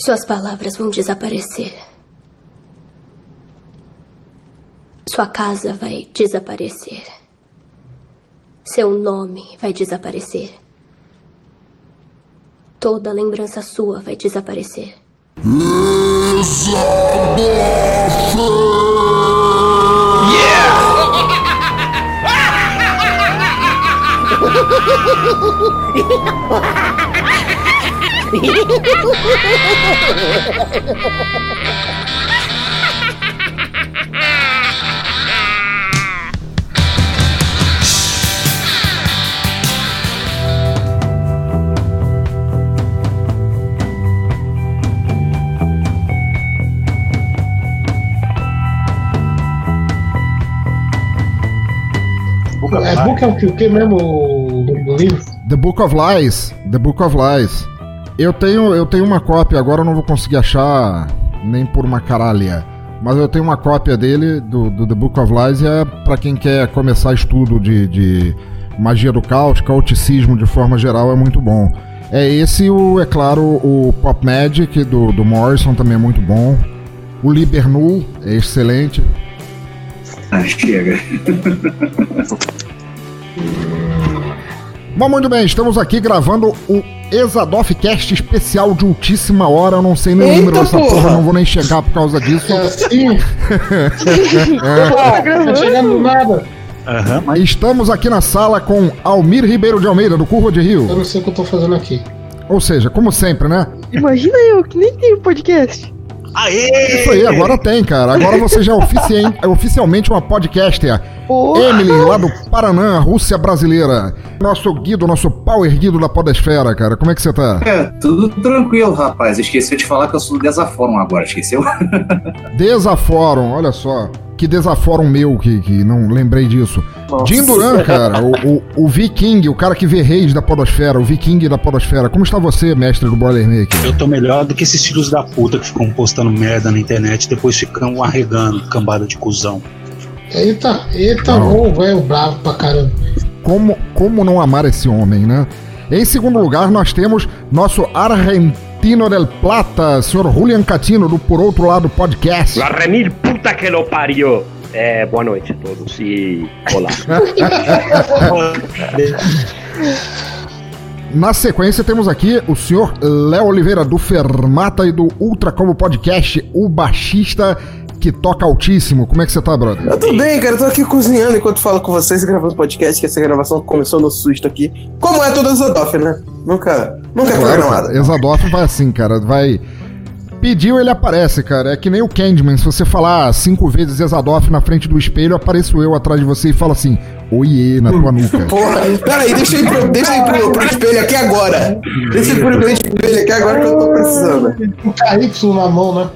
Suas palavras vão desaparecer. Sua casa vai desaparecer. Seu nome vai desaparecer. Toda lembrança sua vai desaparecer. É, book é o que, mesmo o livro? The Book of Lies. The Book of Lies. Eu tenho, eu tenho uma cópia, agora eu não vou conseguir achar nem por uma caralha. Mas eu tenho uma cópia dele, do, do The Book of Lies, e é pra quem quer começar estudo de, de magia do caos, cauticismo de forma geral, é muito bom. É esse, o, é claro, o Pop Magic do, do Morrison também é muito bom. O Libernu é excelente. Ah, chega. Bom, muito bem, estamos aqui gravando o Exadoff Cast especial de ultíssima hora. Eu não sei nem o número dessa porra! porra, não vou nem chegar por causa disso. É assim? Tá chegando do nada. Aham, mas Estamos aqui na sala com Almir Ribeiro de Almeida, do Curva de Eu Rio. não sei o que eu tô fazendo aqui. Ou seja, como sempre, né? Imagina eu, que nem tenho podcast. Aê! Isso aí, agora tem, cara. Agora você já é, é oficialmente uma podcaster. Porra. Emily, lá do Paraná, Rússia brasileira. Nosso guido, nosso power guido da podesfera, cara. Como é que você tá? É, tudo tranquilo, rapaz. Esqueci de falar que eu sou do Desaforum agora, esqueceu? Desaforam, olha só. Que desaforam meu, que, que não lembrei disso. Nossa. Jim Duran, cara, o, o, o Viking, o cara que vê reis da podosfera, o Viking da podosfera. Como está você, mestre do Boilermaker? Eu tô melhor do que esses filhos da puta que ficam postando merda na internet e depois ficam arregando cambada de cuzão. Eita, eita, ô, velho, bravo pra caramba. Como, como não amar esse homem, né? Em segundo lugar, nós temos nosso Argentino del Plata, senhor Julian Catino, do Por Outro Lado Podcast. La puta que lo pariu! É, boa noite a todos e olá. Na sequência, temos aqui o senhor Léo Oliveira, do Fermata e do Ultra Como Podcast, o baixista que toca altíssimo. Como é que você tá, brother? Eu tô bem, cara. Eu tô aqui cozinhando enquanto falo com vocês, gravando podcast, que essa gravação começou no susto aqui. Como é toda Zodoff, né? Nunca, nunca é programada. Exadoff vai assim, cara. Vai. Pediu, ele aparece, cara. É que nem o Candyman. Se você falar cinco vezes Exadoff na frente do espelho, apareço eu atrás de você e falo assim: Oiê, na tua nuca. Porra, peraí, deixa eu ir, pro, deixa eu ir pro, pro espelho aqui agora. Deixa eu ir pro espelho aqui agora que eu tô precisando. Um KY na mão, né?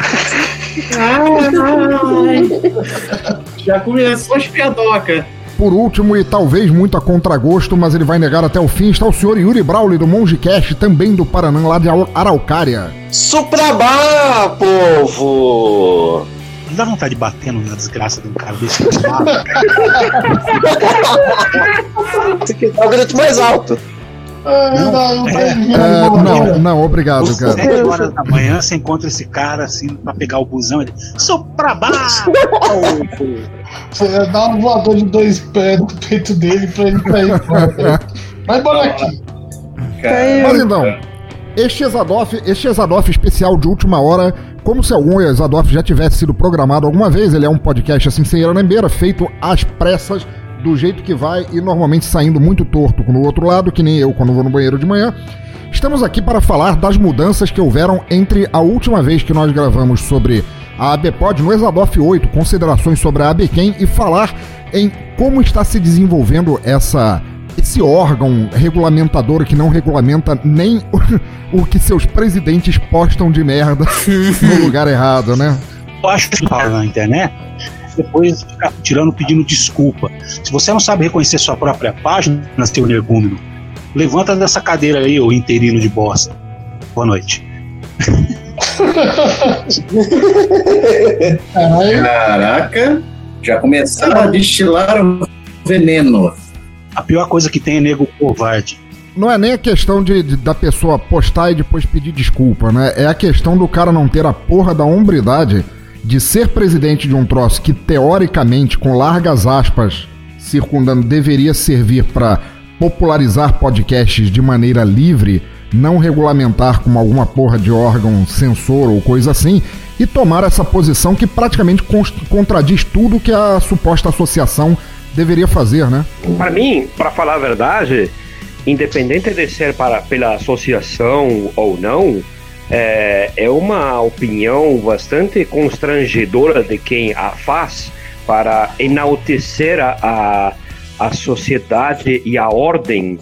Já começou as piadocas. Por último, e talvez muito a contragosto, mas ele vai negar até o fim, está o senhor Yuri Brauli, do Monge Cash, também do Paranã, lá de Ar- Araucária. Suprabá, povo! Não dá vontade de bater na desgraça de um cara desse. Esse aqui tá o grito mais alto. Ah, Não, tá é, É, não, não, obrigado, Às cara. 7 horas da manhã você encontra esse cara assim pra pegar o busão. Ele. Sou pra baixo! Você dar um voador de dois pés no peito dele pra ele cair fora. Vai embora aqui. Mas então, este Exadoff, este Exadoff especial de última hora, como se algum Exadoff já tivesse sido programado alguma vez, ele é um podcast assim sem lambeira, feito às pressas, do jeito que vai e normalmente saindo muito torto no outro lado, que nem eu quando vou no banheiro de manhã. Estamos aqui para falar das mudanças que houveram entre a última vez que nós gravamos sobre a ABPOD no Exadoff 8, considerações sobre a ABQuem e falar em como está se desenvolvendo essa esse órgão regulamentador que não regulamenta nem o, o que seus presidentes postam de merda no lugar errado, né? Fala na internet, depois ficar tirando pedindo desculpa. Se você não sabe reconhecer sua própria página, seu energúmeno, levanta dessa cadeira aí, ô interino de bosta. Boa noite. Caraca, já começaram a destilar o veneno. A pior coisa que tem é nego covarde. não é nem a questão de, de- da pessoa postar e depois pedir desculpa, né? É a questão do cara não ter a porra da hombridade de ser presidente de um troço que, teoricamente, com largas aspas circundando, deveria servir para popularizar podcasts de maneira livre, não regulamentar como alguma porra de órgão censor ou coisa assim, e tomar essa posição que praticamente contradiz tudo que a suposta associação deveria fazer, né? Para mim, para falar a verdade, independente de ser para, pela associação ou não, é, é uma opinião bastante constrangedora de quem a faz para enaltecer a, a, sociedade e a ordem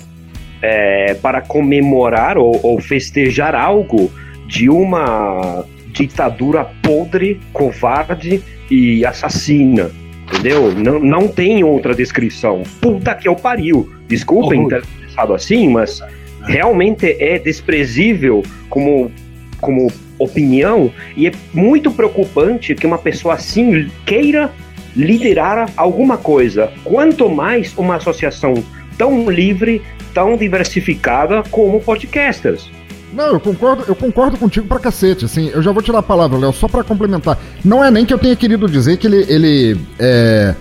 é, para comemorar ou, ou festejar algo de uma ditadura podre, covarde e assassina. Entendeu? Não, não tem outra descrição. Puta que eu pariu. Desculpem Horror. ter pensado assim, mas realmente é desprezível como, como opinião e é muito preocupante que uma pessoa assim queira liderar alguma coisa. Quanto mais uma associação tão livre, tão diversificada como podcasters. Não, eu concordo, eu concordo contigo pra cacete, assim, eu já vou tirar a palavra, Léo, só pra complementar. Não é nem que eu tenha querido dizer que ele, ele é,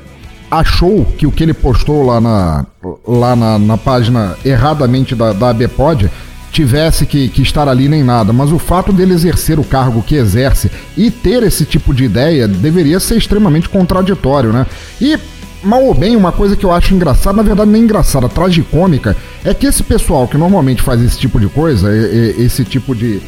achou que o que ele postou lá na, lá na, na página erradamente da, da ABPod tivesse que, que estar ali nem nada, mas o fato dele exercer o cargo que exerce e ter esse tipo de ideia deveria ser extremamente contraditório, né? E mal ou bem, uma coisa que eu acho engraçada, na verdade nem engraçada, tragicômica, é que esse pessoal que normalmente faz esse tipo de coisa, esse tipo de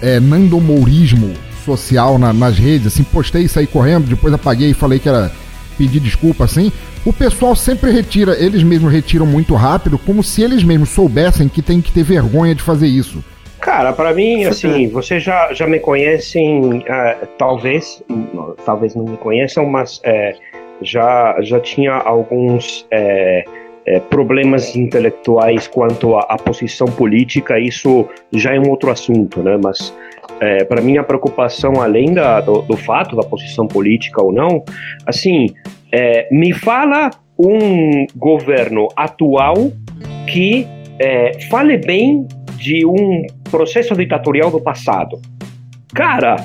é, nandomourismo social na- nas redes, assim, postei e saí correndo, depois apaguei e falei que era pedir desculpa, assim, o pessoal sempre retira, eles mesmos retiram muito rápido, como se eles mesmos soubessem que tem que ter vergonha de fazer isso. Cara, pra mim, assim, vocês já, já me conhecem, ah, talvez, não, talvez não me conheçam, mas é, já, já tinha alguns é, problemas intelectuais quanto à, posição política, isso já é um outro assunto, né? Mas é, para mim a preocupação, além da, do, do fato da posição política ou não, assim, é, me fala um governo atual que é, fale bem de um processo ditatorial do passado. Cara,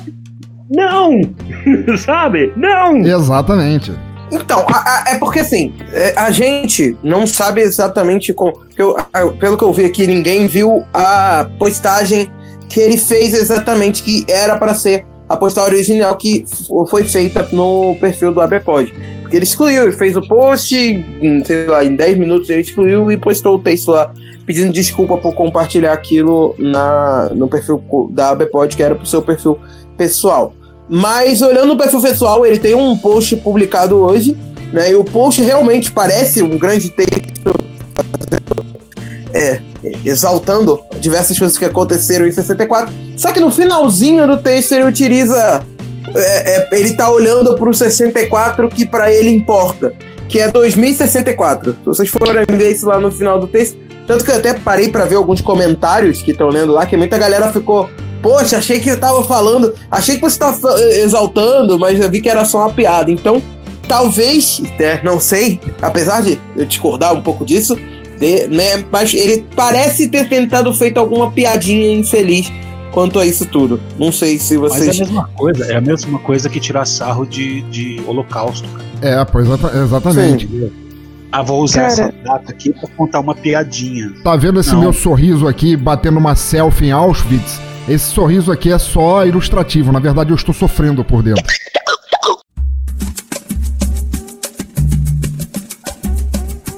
não! Sabe? Não! Exatamente. Então, a- a- é porque assim, é, a gente não sabe exatamente como. porque eu- a- pelo que eu vi aqui, ninguém viu a postagem que ele fez exatamente, que era para ser a postagem original que foi feita no perfil do ABPod. Ele excluiu, ele fez o post, em, sei lá, em 10 minutos ele excluiu e postou o texto lá pedindo desculpa por compartilhar aquilo na, no perfil da ABPod, que era pro seu perfil pessoal. Mas olhando o perfil pessoal, ele tem um post publicado hoje, né? E o post realmente parece um grande texto é, exaltando diversas coisas que aconteceram em 64. Só que no finalzinho do texto ele utiliza. É, é, ele tá olhando pro 64 que pra ele importa, que é 2064. Se vocês forem ver isso lá no final do texto, tanto que eu até parei pra ver alguns comentários que estão lendo lá, que muita galera ficou. Poxa, achei que eu tava falando, achei que você tava eh, exaltando, mas eu vi que era só uma piada. Então, talvez, né, não sei, apesar de eu discordar um pouco disso, de- né, mas ele parece ter tentado feito alguma piadinha infeliz quanto a isso tudo. Não sei se Mas é a vocês. mesma coisa, é a mesma coisa que tirar sarro de, de holocausto. cara. É, pois exata- exatamente. Ah, vou usar Cara- essa data aqui pra contar uma piadinha. Tá vendo esse Não. meu sorriso aqui batendo uma selfie em Auschwitz? Esse sorriso aqui é só ilustrativo, na verdade eu estou sofrendo por dentro.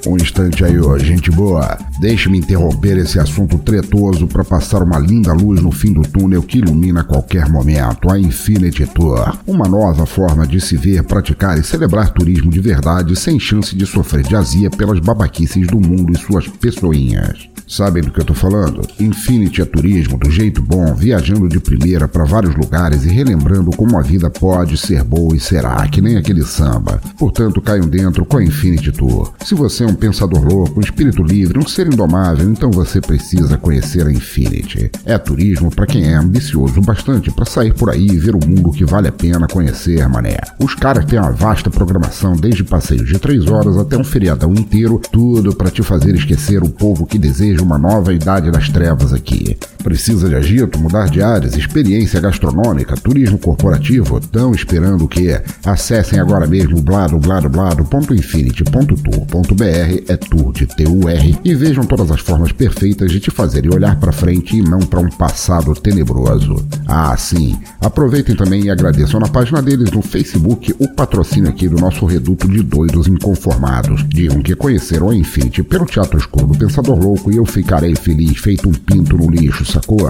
Um instante aí, ó, gente boa. Deixe-me interromper esse assunto tretoso para passar uma linda luz no fim do túnel que ilumina qualquer momento a Infinity Tour. Uma nova forma de se ver, praticar e celebrar turismo de verdade sem chance de sofrer de azia pelas babaquices do mundo e suas pessoinhas. Sabem do que eu tô falando? Infinity é turismo do jeito bom, viajando de primeira para vários lugares e relembrando como a vida pode ser boa e será, que nem aquele samba. Portanto, caiam dentro com a Infinity Tour. Se você é um um pensador louco, um espírito livre, um ser indomável, então você precisa conhecer a Infinity. É turismo para quem é ambicioso bastante para sair por aí e ver o mundo que vale a pena conhecer, mané. Os caras têm uma vasta programação, desde passeios de 3 horas até um feriadão inteiro, tudo para te fazer esquecer o povo que deseja uma nova idade das trevas aqui. Precisa de agito, mudar de áreas, experiência gastronômica, turismo corporativo? Estão esperando o quê? Acessem agora mesmo bladobladoblado.infinity.tour.br, é tour de T-U-R, e vejam todas as formas perfeitas de te fazerem olhar para frente e não para um passado tenebroso. Ah, sim, aproveitem também e agradeçam na página deles no Facebook o patrocínio aqui do nosso reduto de doidos inconformados. Digam que conheceram a Infinity pelo Teatro Escuro do Pensador Louco e eu ficarei feliz feito um pinto no lixo, sacou?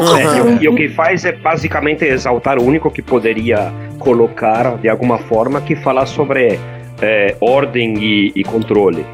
É, e, o, e o que faz é basicamente exaltar o único que poderia colocar de alguma forma que falar sobre é, ordem e, e controle.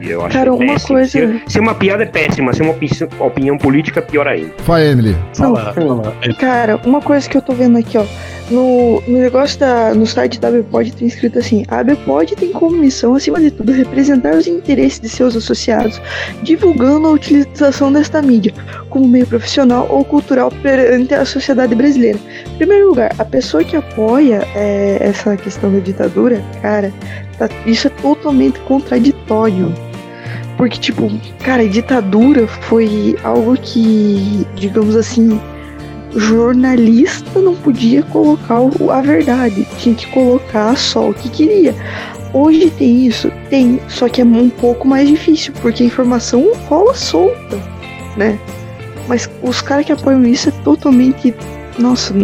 E eu acho Cara, uma péssimo. coisa- Se, se uma piada é péssima, se uma opi- opinião política, pior ainda. Vai, Emily. Fala, fala. É, Cara, uma coisa que eu tô vendo aqui, ó. No, no negócio da. No site da ABPOD tem escrito assim: a ABPOD tem como missão, acima de tudo, representar os interesses de seus associados, divulgando a utilização desta mídia como meio profissional ou cultural perante a sociedade brasileira. Em primeiro lugar, a pessoa que apoia é, essa questão da ditadura, cara, tá- isso é totalmente contraditório. Porque, tipo, cara, ditadura foi algo que, digamos assim, jornalista não podia colocar a verdade, tinha que colocar só o que queria. Hoje tem isso? Tem, só que é um pouco mais difícil, porque a informação rola solta, né? Mas os caras que apoiam isso é totalmente. Nossa,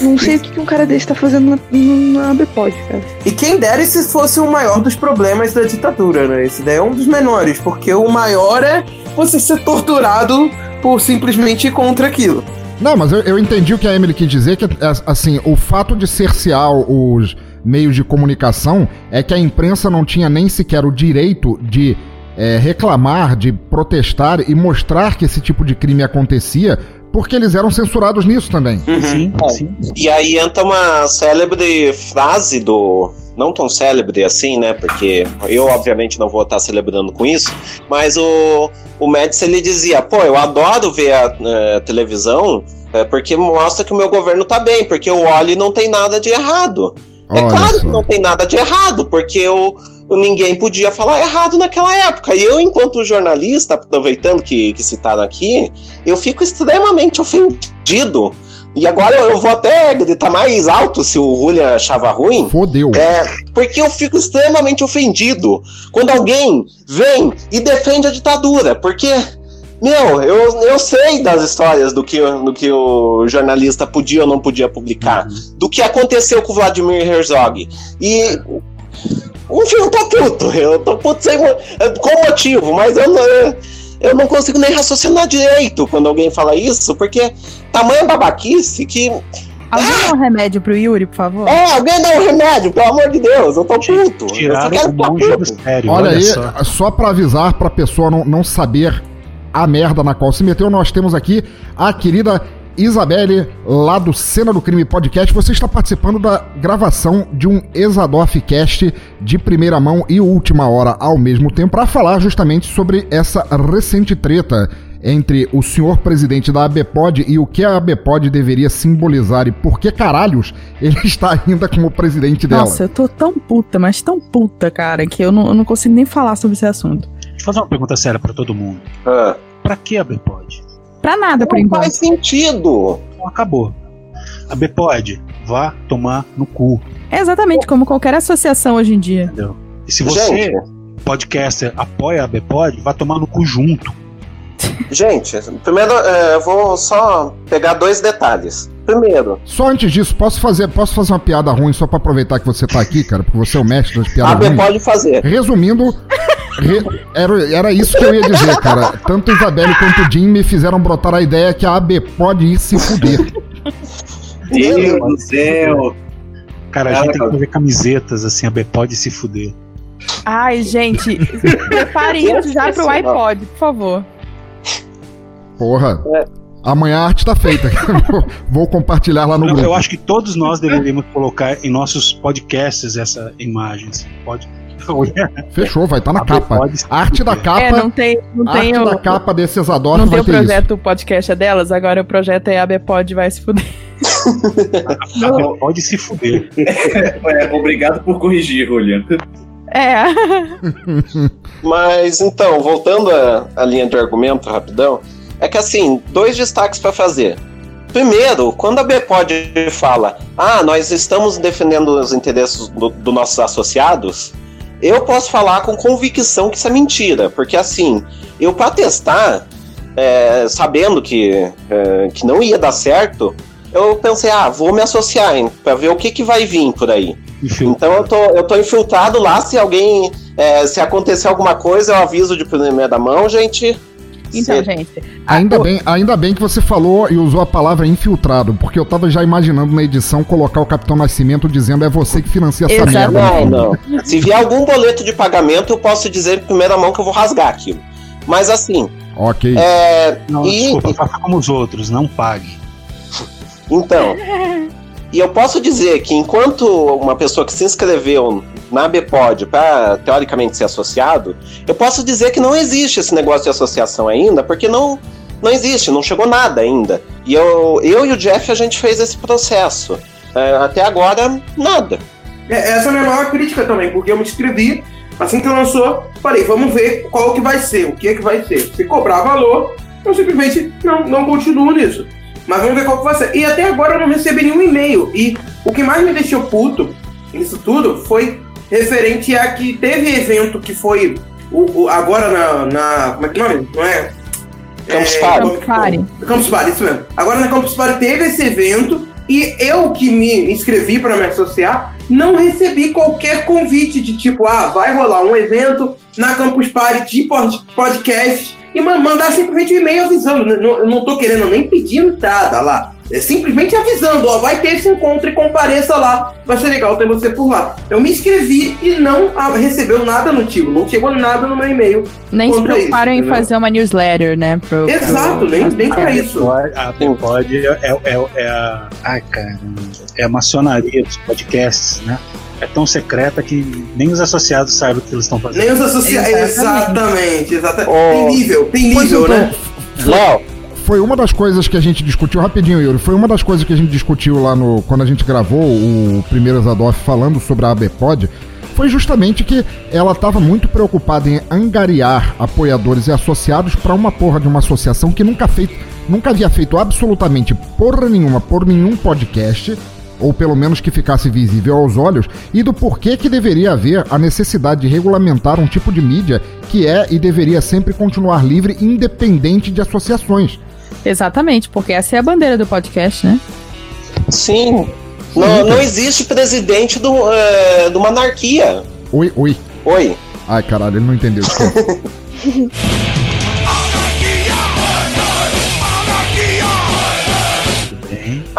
não, sei o que, que um cara desse tá fazendo na, na ABPOD, cara. E quem dera se fosse o maior dos problemas da ditadura, né? Esse daí é um dos menores, porque o maior é você ser torturado por simplesmente ir contra aquilo. Não, mas eu, eu entendi o que a Emily quis dizer, que é, assim, o fato de cercear os meios de comunicação é que a imprensa não tinha nem sequer o direito de é, reclamar, de protestar e mostrar que esse tipo de crime acontecia, porque eles eram censurados nisso também. Sim, sim. E aí entra uma célebre frase do. Não tão célebre assim, né? Porque eu, obviamente, não vou estar celebrando com isso. Mas o, o Médici ele dizia: pô, eu adoro ver a eh, televisão eh, porque mostra que o meu governo tá bem, porque o Oli não tem nada de errado. É Olha claro só. que não tem nada de errado, porque o ninguém podia falar errado naquela época. E eu, enquanto jornalista, aproveitando que, que citaram aqui, eu fico extremamente ofendido. E agora eu vou até gritar mais alto se o Julian achava ruim. Fodeu. É, porque eu fico extremamente ofendido quando alguém vem e defende a ditadura. Porque, meu, eu, eu sei das histórias do que, do que o jornalista podia ou não podia publicar, do que aconteceu com o Vladimir Herzog. E. Enfim, eu tô puto. Eu tô puto sem, com motivo, mas eu não, eu não consigo nem raciocinar direito quando alguém fala isso, porque tamanho babaquice que. Alguém dá um remédio pro Yuri, por favor? É, alguém dá um remédio, pelo amor de Deus, eu tô puto. Eu só Tiraram quero o puto. sério. Olha, Olha, aí, só. só. pra avisar pra pessoa não, não saber a merda na qual se meteu, nós temos aqui a querida Isabelle, lá do Cena do Crime Podcast. Você está participando da gravação de um Exadoff Cast de primeira mão e última hora ao mesmo tempo, para falar justamente sobre essa recente treta entre o senhor presidente da ABPOD e o que a ABPOD deveria simbolizar e por que caralhos ele está ainda como presidente dela. Nossa, eu tô tão puta, mas tão puta, cara, que eu não, eu não consigo nem falar sobre esse assunto. Deixa eu fazer uma pergunta séria pra todo mundo. Ah, Pra que a Bpod? Pra nada, por não enquanto. faz sentido. Então acabou. A Bpod, vá tomar no cu. É exatamente como qualquer associação hoje em dia. Entendeu? E se você, Gente. podcaster, apoia a Bpod, vá tomar no cu junto. Gente, primeiro é, eu vou só pegar dois detalhes. Primeiro, Só antes disso, posso fazer, posso fazer uma piada ruim só pra aproveitar que você tá aqui, cara? Porque você é o mestre das a piadas AB ruins. pode fazer. Resumindo, re- era, era isso que eu ia dizer, cara. Tanto Isabelle quanto o Jim me fizeram brotar a ideia que a AB pode ir se fuder. Meu Deus do céu. Cara, a gente tem que fazer camisetas assim, a Bpod se fuder. Ai, gente, preparem isso já pro iPod, por favor. Porra. É. Amanhã a arte tá feita. Vou- Vou compartilhar lá no Não, grupo. eu acho que todos nós deveríamos colocar em nossos podcasts essa imagem. assim. Pode Fechou, vai estar na A capa. A arte da capa. É, não tem, não a tem arte o, da capa desse Exadoff não vai tem o ter isso. projeto podcast é delas, agora o projeto é a Bepod vai se fuder. Pode se fuder. É, obrigado por corrigir, Juliano. É. Mas então, voltando à, à linha de argumento rapidão, é que assim, dois destaques para fazer. Primeiro, quando a Bpod fala, ah, nós estamos defendendo os interesses dos do nossos associados, eu posso falar com convicção que isso é mentira, porque assim, eu para testar, é, sabendo que, é, que não ia dar certo, eu pensei, ah, vou me associar, pra ver o que, que vai vir por aí. Então eu tô, eu tô infiltrado lá, se alguém. é, se acontecer alguma coisa, eu aviso de primeira mão, gente. Então, Cê- gente. Ainda a- bem, ainda bem que você falou e usou a palavra infiltrado, porque eu tava já imaginando na edição colocar o Capitão Nascimento dizendo é você que financia essa Exato. merda. Não, não. Se vier algum boleto de pagamento, eu posso dizer em primeira mão que eu vou rasgar aquilo. Mas assim, Ok. é. Não, e, desculpa, faça como os outros, não pague. Então, e eu posso dizer que enquanto uma pessoa que se inscreveu na Bpod para teoricamente ser associado, eu posso dizer que não existe esse negócio de associação ainda, porque não não existe, não chegou nada ainda. E eu, eu e o Jeff a gente fez esse processo. É, até agora, nada. É, essa é a minha maior crítica também, porque eu me inscrevi, assim que lançou, falei, vamos ver qual que vai ser, o que é que vai ser. Se cobrar valor, eu simplesmente não, não continuo nisso. Mas vamos ver qual que vai ser. E até agora eu não recebi nenhum e-mail. E o que mais me deixou puto nisso tudo foi referente a que teve evento que foi o, o- agora na, na. Como é que é o nome? Não é? Campus É, Party. Campus Party. Campus Party, isso mesmo. Agora na Campus Party teve esse evento e eu que me inscrevi para me associar não recebi qualquer convite de tipo, ah, vai rolar um evento na Campus Party de pod- podcast e ma- mandar simplesmente um e-mail avisando. Não- Eu não tô querendo nem pedir entrada lá. É simplesmente avisando, ó, vai ter esse encontro e compareça lá. Vai ser legal ter você por lá. Eu me inscrevi e não recebeu nada no tio. Não chegou nada no meu e-mail. Nem se preocuparam isso, em fazer uma newsletter, né? Pro, pro- Exato, nem, nem pra isso. A Bepod é, é, é, é a. Ai, cara. É a maçonaria dos podcasts, né? É tão secreta que nem os associados sabem o que eles estão fazendo. Nem os associados. Exatamente. Exatamente, exatamente. Oh. Tem nível, tem Pois nível, então, né? Léo, Foi uma das coisas que a gente discutiu, rapidinho, Yuri, foi uma das coisas que a gente discutiu lá no. Quando a gente gravou o primeiro Zadoff falando sobre a ABPOD, foi justamente que ela estava muito preocupada em angariar apoiadores e associados para uma porra de uma associação que nunca, feito, nunca havia feito absolutamente porra nenhuma por nenhum podcast, ou pelo menos que ficasse visível aos olhos, e do porquê que deveria haver a necessidade de regulamentar um tipo de mídia que é e deveria sempre continuar livre, independente de associações. Exatamente, porque essa é a bandeira do podcast, né? sim. Não, não existe presidente do, é, de uma anarquia. Oi, oi. Oi. Ai, caralho, ele não entendeu.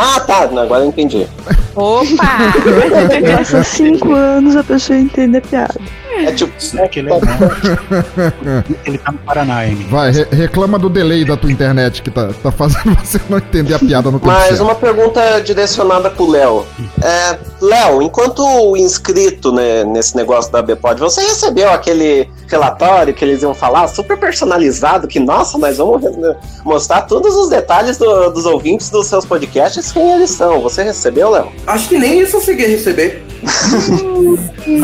Ah, tá. Não, agora eu entendi. Opa! Passa cinco anos a pessoa entende a piada. É tipo. é que ele é Ele tá no Paraná, Amy. Vai, re- reclama do delay da tua internet que tá, tá fazendo você não entender a piada no tempo Mas certo. uma pergunta direcionada pro Léo. É, Léo, enquanto inscrito né, nesse negócio da Bpod, você recebeu aquele relatório que eles iam falar, super personalizado, que, nossa, nós vamos né, mostrar todos os detalhes do- dos ouvintes dos seus podcasts, quem eles são. Você recebeu, Léo? Acho que nem isso eu consegui receber.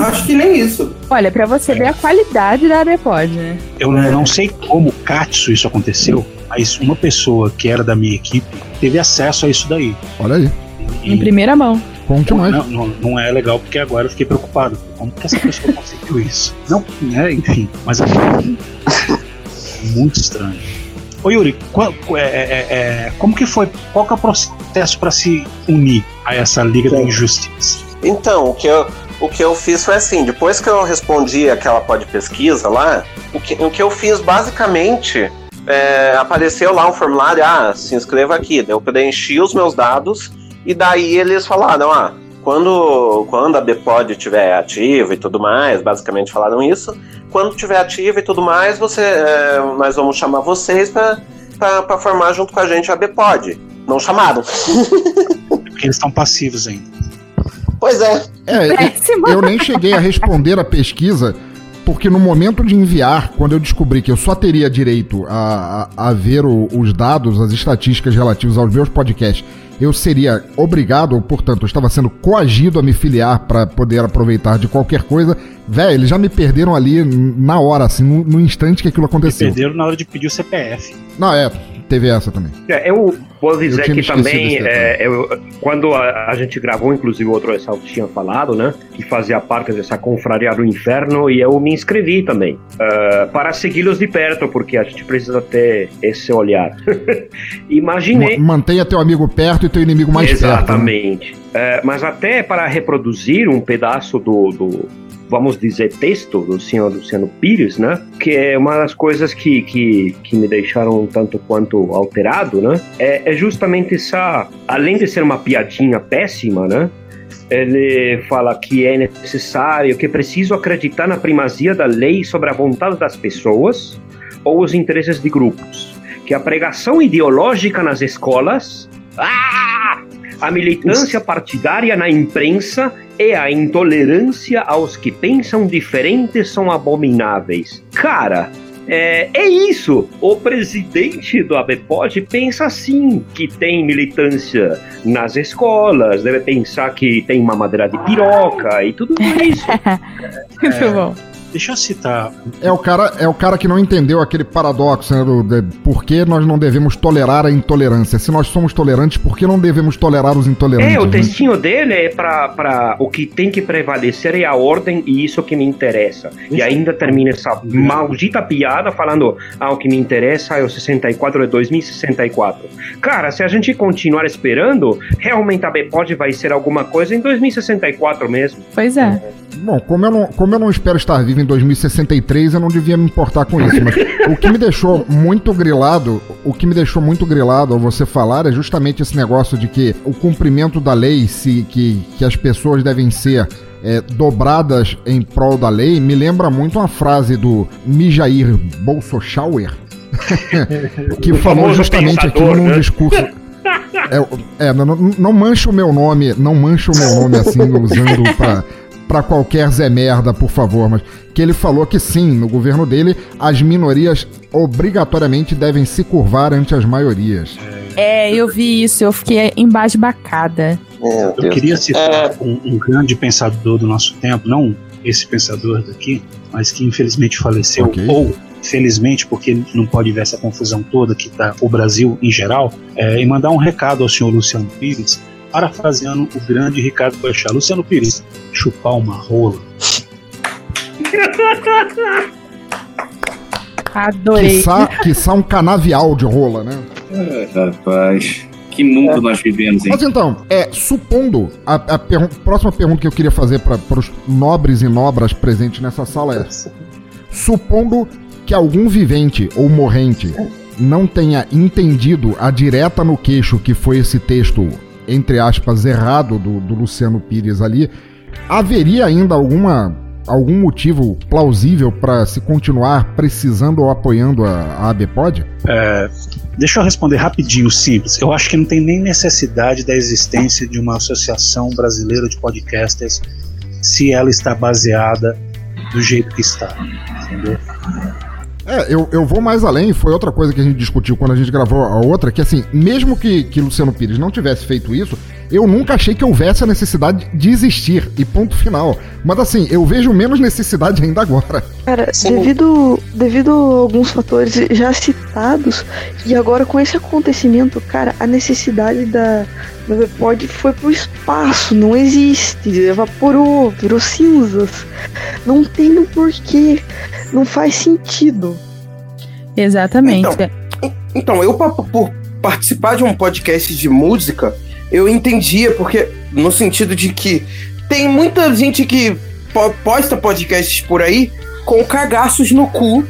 Acho que nem isso. Olha, pra você ver a qualidade da ABPod, né? Eu não sei como Katsu isso aconteceu, mas uma pessoa que era da minha equipe teve acesso a isso daí. Olha aí, Em primeira mão. Conte Não, mais. não, não, não é legal porque agora eu fiquei preocupado. Como que essa pessoa conseguiu isso? Não, né? Enfim, mas é muito estranho. Ô Yuri, qual- é, é, é, como que foi? Qual que é o processo para se unir a essa Liga da Injustiça? Então, o que eu, o que eu fiz foi assim, depois que eu respondi aquela pod pesquisa lá, o que, o que eu fiz basicamente é, apareceu lá um formulário, ah, se inscreva aqui. Eu preenchi os meus dados e daí eles falaram, ah, quando, quando a Bpod estiver ativa e tudo mais, basicamente falaram isso, quando estiver ativa e tudo mais, você, é, nós vamos chamar vocês para formar junto com a gente a Bpod. Não chamaram. Porque eles estão passivos ainda. Pois é. É, Péssima. eu nem cheguei a responder a pesquisa, porque no momento de enviar, quando eu descobri que eu só teria direito a, a, a ver o- os dados, as estatísticas relativas aos meus podcasts, eu seria obrigado, ou portanto, eu estava sendo coagido a me filiar para poder aproveitar de qualquer coisa. Velho, eles já me perderam ali na hora, assim, no, no instante que aquilo aconteceu. Perderam na hora de pedir o CPF. Não, é, teve essa também. É, Eu vou dizer me que também, é, eu- quando a, a gente gravou, inclusive o outro Exalto tinha falado, né, que fazia parte dessa confraria do inferno, e eu me inscrevi também, ah, para segui-los de perto, porque a gente precisa ter esse olhar. Imaginei. Ma- Mantenha teu amigo perto e teu inimigo mais perto. né? Exatamente. É, mas até para reproduzir um pedaço do, do, vamos dizer, texto do senhor Luciano Pires, né? Que é uma das coisas que, que, que me deixaram um tanto quanto alterado, né? É, é justamente essa, além de ser uma piadinha péssima, né? Ele fala que é necessário, que é preciso acreditar na primazia da lei sobre a vontade das pessoas ou os interesses de grupos. Que a pregação ideológica nas escolas. Ah! A militância partidária na imprensa e a intolerância aos que pensam diferentes são abomináveis. Cara, é, é isso. O presidente do ABPOD pensa assim, que tem militância nas escolas, deve pensar que tem mamadeira de piroca e tudo isso. Muito bom. Deixa eu citar. É o cara, é o cara que não entendeu aquele paradoxo, né? Do, de, por que nós não devemos tolerar a intolerância? Se nós somos tolerantes, por que não devemos tolerar os intolerantes? É, o né? textinho dele é pra, pra. O que tem que prevalecer é a ordem e isso que me interessa. E ainda termina essa maldita piada falando: ah, o que me interessa é o 64 de 2064. Cara, se a gente continuar esperando, realmente a Bpod vai ser alguma coisa em 2064 mesmo. Pois é. Bom, como eu, não, como eu não espero estar vivo em 2063, eu não devia me importar com isso. Mas o que me deixou muito grilado, o que me deixou muito grilado ao você falar é justamente esse negócio de que o cumprimento da lei, se, que, que as pessoas devem ser é, dobradas em prol da lei, me lembra muito uma frase do Mijair Bolsochauer, que falou justamente pensador, aquilo num né? discurso. É, é, não, não, não mancha o meu nome, não mancha o meu nome assim, usando pra, pra qualquer Zé Merda, por favor, mas que ele falou que sim, no governo dele, as minorias obrigatoriamente devem se curvar ante as maiorias. É, eu vi isso, eu fiquei embasbacada. Eu queria citar um, um grande pensador do nosso tempo, não esse pensador daqui, mas que infelizmente faleceu, ou felizmente, porque não pode ver essa confusão toda que está o Brasil em geral, é, e mandar um recado ao senhor Luciano Pires, parafraseando o grande Ricardo Boechat. Luciano Pires, chupar uma rola. Adorei. Quiçá, quiçá um canavial de rola, né? É, rapaz, que mundo nós vivemos, hein? Mas então, é, supondo, a, a pergun- próxima pergunta que eu queria fazer para os nobres e nobras presentes nessa sala é: supondo que algum vivente ou morrente não tenha entendido a direta no queixo que foi esse texto, entre aspas, errado do, do Luciano Pires ali, haveria ainda alguma algum motivo plausível para se continuar precisando ou apoiando a, a ABPOD? É, deixa eu responder rapidinho, simples. Eu acho que não tem nem necessidade da existência de uma associação brasileira de podcasters se ela está baseada do jeito que está. Entendeu? É, eu, eu vou mais além, foi outra coisa que a gente discutiu quando a gente gravou a outra, que assim, mesmo que, que Luciano Pires não tivesse feito isso, eu nunca achei que houvesse a necessidade de existir, e ponto final. Mas assim, eu vejo menos necessidade ainda agora. Cara, devido, devido a alguns fatores já citados, e agora com esse acontecimento, cara, a necessidade da, da Vpod foi pro espaço, não existe, evaporou, virou cinzas. Não tem o porquê, não faz sentido. Exatamente. Então, eu pa- por participar de um podcast de música, eu entendia, porque no sentido de que tem muita gente que po- posta podcasts por aí com cagaços no cu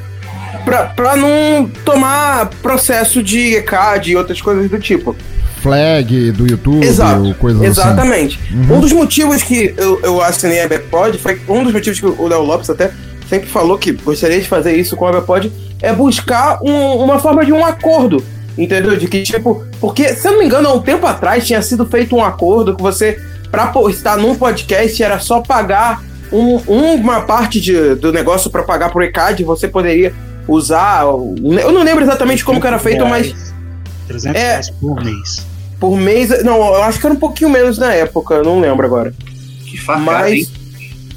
pra, pra não tomar processo de ECAD e outras coisas do tipo. Flag do YouTube, Exato, coisas exatamente. assim. Uhum. Um dos motivos que eu, eu assinei a Bepod foi um dos motivos que o Léo Lopes até sempre falou que gostaria de fazer isso com a Bepod é buscar um- uma forma de um acordo. Entendeu? De que, tipo, porque, se eu não me engano, há um tempo atrás tinha sido feito um acordo que você pra postar num podcast era só pagar um- uma parte de- do negócio pra pagar pro ECAD, você poderia usar. Eu não lembro exatamente como que era feito, mas 300 É. reais por mês. por mês. Não, eu acho que era um pouquinho menos na época, eu não lembro agora. Que facada, hein?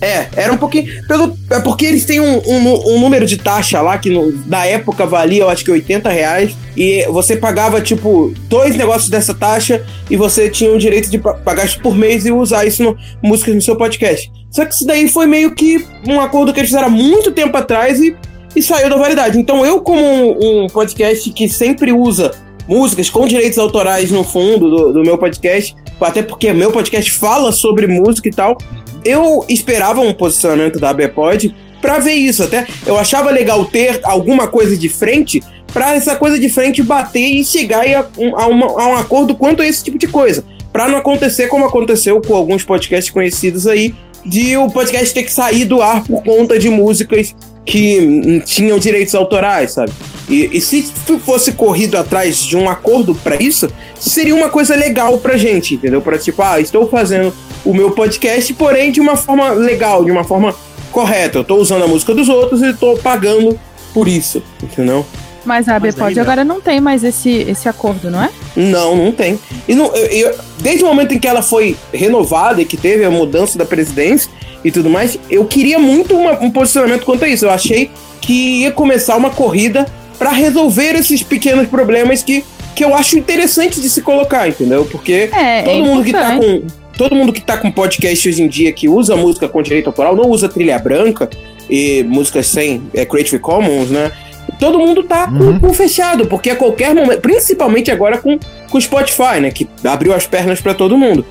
É, era um pouquinho. Pelo, é porque eles têm um, um- um número de taxa lá que no- na época valia, eu acho que 80 reais. E você pagava, tipo, dois negócios dessa taxa e você tinha o direito de pa- pagar isso por mês e usar isso no músicas no seu podcast. Só que isso daí foi meio que um acordo que eles fizeram há muito tempo atrás e, e saiu da validade. Então eu, como um, um podcast que sempre usa músicas com direitos autorais no fundo do, do meu podcast, até porque meu podcast fala sobre música e tal, eu esperava um posicionamento da ABPOD pra ver isso. Até eu achava legal ter alguma coisa de frente pra essa coisa de frente bater e chegar a a uma- a um acordo quanto a esse tipo de coisa. Pra não acontecer como aconteceu com alguns podcasts conhecidos aí, de o podcast ter que sair do ar por conta de músicas que tinham direitos autorais, sabe? E, e se fosse corrido atrás de um acordo pra isso, seria uma coisa legal pra gente, entendeu? Pra tipo, ah, estou fazendo o meu podcast, porém de uma forma legal, de uma forma correta. Eu tô usando a música dos outros e tô pagando por isso, entendeu? Mas a aí não. agora não tem mais esse, esse acordo, não é? Não, não tem. E não, eu- eu- desde o momento em que ela foi renovada e que teve a mudança da presidência e tudo mais, eu queria muito uma- um posicionamento quanto a isso. Eu achei que ia começar uma corrida pra resolver esses pequenos problemas que, que eu acho interessante de se colocar, entendeu? Porque É, todo é mundo que tá com todo mundo que tá com podcast hoje em dia que usa música com direito autoral, não usa trilha branca e músicas sem é, Creative Commons, né? Todo mundo tá com o cu fechado, porque a qualquer momento, principalmente agora com com o Spotify, né, que abriu as pernas pra todo mundo.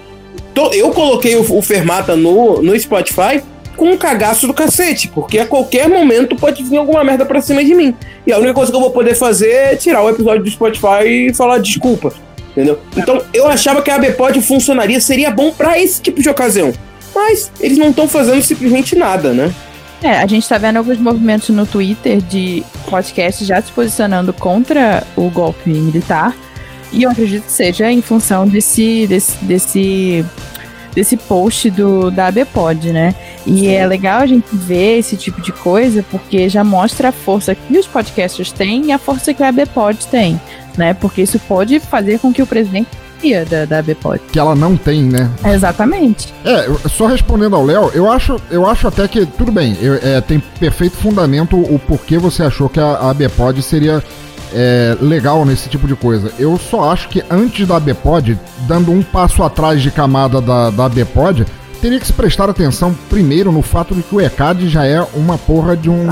To- Eu coloquei o, o Fermata no, no Spotify com um cagaço do cacete, porque a qualquer momento pode vir alguma merda pra cima de mim. E a única coisa que eu vou poder fazer é tirar o episódio do Spotify e falar desculpa. Entendeu? Então eu achava que a ABPOD funcionaria, seria bom pra esse tipo de ocasião. Mas eles não estão fazendo simplesmente nada, né? É, a gente tá vendo alguns movimentos no Twitter de podcasts já se posicionando contra o golpe militar. E eu acredito que seja em função desse, desse, desse, desse post do, da ABPOD, né? E é legal a gente ver esse tipo de coisa, porque já mostra a força que os podcasters têm e a força que a ABPOD tem, né? Porque isso pode fazer com que o presidente da, da ABPOD. Que ela não tem, né? Exatamente. É, só respondendo ao Léo, eu acho, eu acho até que, tudo bem, eu- é, tem perfeito fundamento o porquê você achou que a, a ABPOD seria é, legal nesse tipo de coisa. Eu só acho que antes da ABPOD, dando um passo atrás de camada da, da ABPOD, teria que se prestar atenção primeiro no fato de que o ECAD já é uma porra de, um,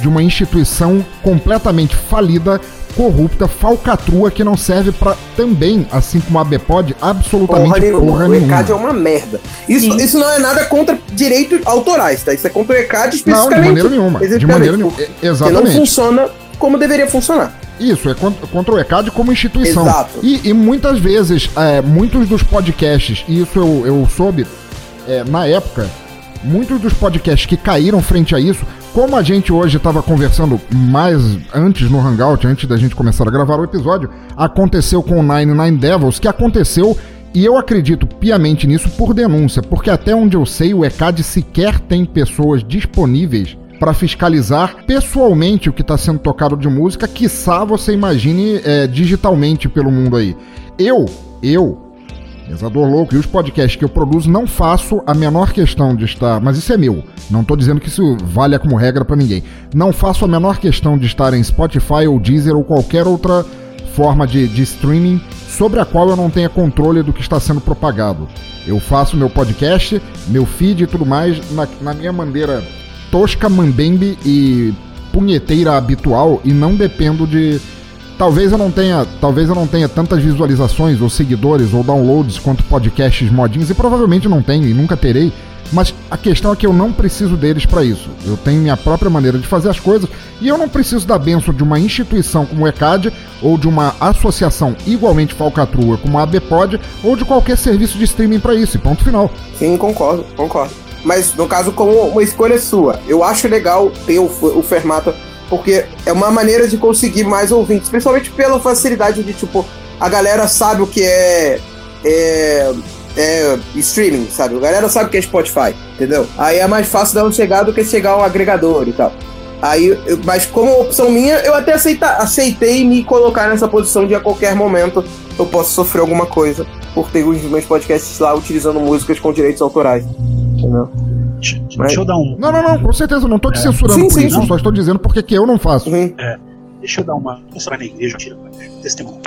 de uma instituição completamente falida, corrupta, falcatrua, que não serve pra também, assim como a ABPOD, absolutamente Porra porra o nenhuma. ECAD é uma merda. Isso, isso não é nada contra direitos autorais, tá? Isso é contra o ECAD Não, de especificamente. maneira nenhuma. De especificamente, maneira nenhuma. porque E- Exatamente. não funciona como deveria funcionar. Isso, é contra, contra o ECAD como instituição. Exato. E, e muitas vezes, é, muitos dos podcasts, e isso eu, eu soube é, na época, muitos dos podcasts que caíram frente a isso, como a gente hoje estava conversando mais antes no Hangout, antes da gente começar a gravar o episódio, aconteceu com o Nine Nine Devils, que aconteceu, e eu acredito piamente nisso por denúncia, porque até onde eu sei, o ECAD sequer tem pessoas disponíveis para fiscalizar pessoalmente o que está sendo tocado de música, quiçá você imagine é, digitalmente pelo mundo aí. Eu, eu, Pesador Louco e os podcasts que eu produzo, não faço a menor questão de estar. Mas isso é meu. Não tô dizendo que isso valha como regra para ninguém. Não faço a menor questão de estar em Spotify ou Deezer ou qualquer outra forma de, de streaming sobre a qual eu não tenha controle do que está sendo propagado. Eu faço meu podcast, meu feed e tudo mais na, na minha maneira tosca, mambembe e punheteira habitual e não dependo de Talvez eu não tenha, talvez eu não tenha tantas visualizações ou seguidores ou downloads quanto podcasts modinhos e provavelmente não tenho e nunca terei, mas a questão é que eu não preciso deles para isso. Eu tenho minha própria maneira de fazer as coisas e eu não preciso da benção de uma instituição como o ECAD ou de uma associação igualmente falcatrua como a ABPOD ou de qualquer serviço de streaming para isso. E ponto final. Sim, concordo, concordo. Mas no caso, como uma escolha sua, eu acho legal ter o, o Fermata, porque é uma maneira de conseguir mais ouvintes, principalmente pela facilidade de, tipo, a galera sabe o que é, é é, streaming, sabe? A galera sabe que é Spotify, entendeu? Aí é mais fácil dar um chegar do que chegar ao agregador e tal. Aí, mas como opção minha, eu até aceita, aceitei me colocar nessa posição de a qualquer momento eu posso sofrer alguma coisa por ter os meus podcasts lá utilizando músicas com direitos autorais. Entendeu? Deixa eu dar um. Não, não, não, com certeza, eu não tô te É. censurando Sim, por sim, isso, eu só estou dizendo porque que eu não faço. É, deixa eu dar uma. Você vai na igreja, tira testemunho.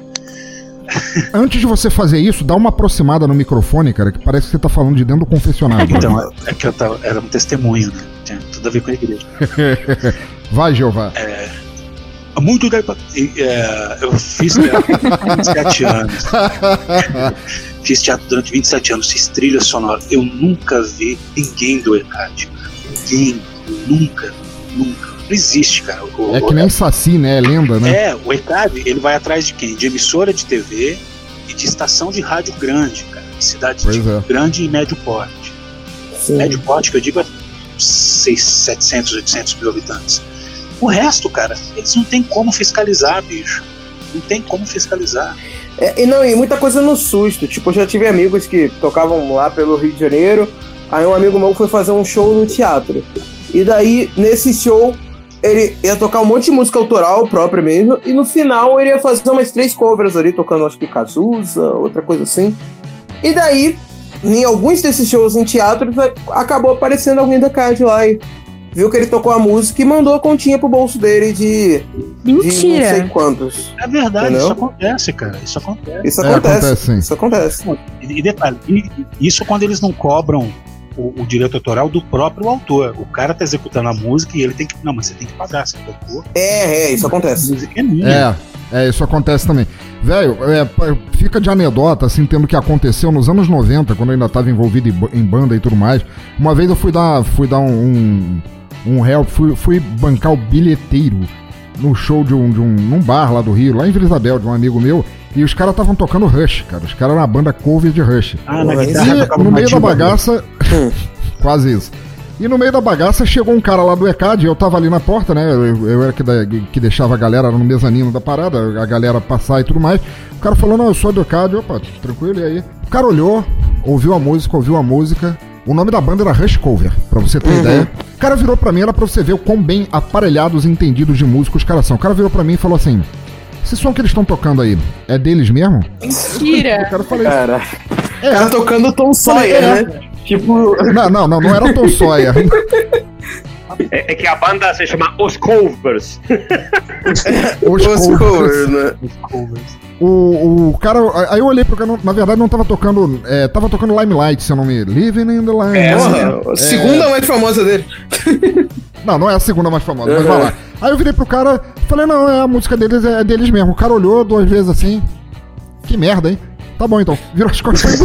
Antes de você fazer isso, dá uma aproximada no microfone, cara, que parece que você tá falando de dentro do confessionário. Então, é- é que eu tava, era um testemunho, né? Tinha tudo a ver com a igreja. Vai, Jeová. Há muito tempo. é, eu fiz teatro durante 27 anos. Fiz teatro durante 27 anos, fiz trilha sonora. Eu nunca vi ninguém do ECAD. Ninguém. Nunca. Nunca. Não existe, cara. O- É que nem Saci, né? É lenda, né? É, o ECAD, ele vai atrás de quem? De emissora de TV e de estação de rádio grande, cara. De cidade Pois de é. grande e médio porte. Médio porte, que eu digo, é 6, 700, 800 mil habitantes. O resto, cara, eles não tem como fiscalizar, bicho. Não tem como fiscalizar. É, e não, e muita coisa no susto. Tipo, eu já tive amigos que tocavam lá pelo Rio de Janeiro. Aí um amigo meu foi fazer um show no teatro. E daí, nesse show, ele ia tocar um monte de música autoral própria mesmo. E no final ele ia fazer umas três covers ali, tocando acho que Cazuza, outra coisa assim. E daí, em alguns desses shows em teatro, acabou aparecendo alguém da CAD lá e viu que ele tocou a música e mandou a continha pro bolso dele de. De não Mentira. sei quantos. É verdade, Entendeu? isso acontece, cara. Isso acontece. Isso É, acontece. acontece, sim. Isso acontece. E, e detalhe, e- isso quando eles não cobram o, o direito autoral do próprio autor. O cara tá executando a música e ele tem que. Não, mas você tem que pagar, você tocou. É, é, isso A acontece. música é minha. É, é, isso acontece também. Velho, é, pa- fica de anedota, assim, tendo que aconteceu nos anos 90, quando eu ainda tava envolvido em banda e tudo mais. Uma vez eu fui dar, fui dar um, um, um help, fui, fui bancar o bilheteiro no show de um, de um num bar lá do Rio, lá em Vila Isabel, de um amigo meu, e os caras estavam tocando Rush, cara. Os caras eram uma banda cover de Rush. Ah, na guitarra E no meio da Matilda. bagaça. quase isso. E no meio da bagaça chegou um cara lá do ECAD, eu tava ali na porta, né? Eu, eu era que, da- que deixava a galera no mezanino da parada, a galera passar e tudo mais. O cara falou, não, eu sou do ECAD, opa, tranquilo, e aí? O cara olhou, ouviu a música, ouviu a música. O nome da banda era Rush Cover, pra você ter ideia. O cara virou pra mim, era pra você ver o quão bem aparelhados e entendidos de música os caras são. O cara virou pra mim e falou assim: Esse som que eles estão tocando aí, é deles mesmo? O Mentira. cara falou Cara, É. o cara tocando Tom Sawyer, É. né? Tipo, Não, não, não, não era Tom Sawyer. É, é que a banda se chama Os Covers. Os os covers. covers, né? Os covers. O, o cara. Aí eu olhei pro cara, na verdade não tava tocando. É, tava tocando Limelight, se eu não me. Living in the Limelight. É, Porra, a segunda mais famosa dele. Não, não é a segunda mais famosa, mas Uhum. vai lá. Aí eu virei pro cara, falei, não, é a música deles é deles mesmo. O cara olhou duas vezes assim. Que merda, hein? Tá bom então. Virou as costas.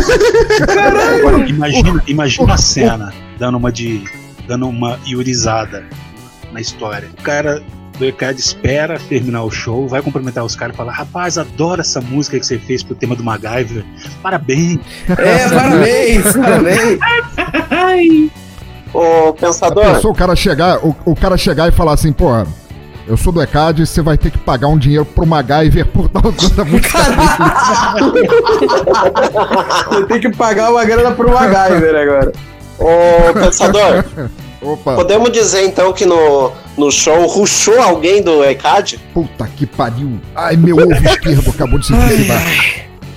Agora, imagina, imagina a cena dando uma de. dando uma iorizada na história. O cara do ECAD espera terminar o show, vai cumprimentar os caras e fala: Rapaz, adoro essa música que você fez pro tema do MacGyver. Parabéns. É, parabéns, parabéns. Ô, pensador, Pensou o cara chegar, o, o cara chegar e falar assim, pô, eu sou do ECAD, você vai ter que pagar um dinheiro pro MacGyver por dar usando a música Você tem que pagar uma grana pro MacGyver agora. ô, pensador, Opa, podemos dizer então que no, no show ruxou alguém do ECAD? puta que pariu. Ai, meu ovo esquerdo acabou de se suicidar.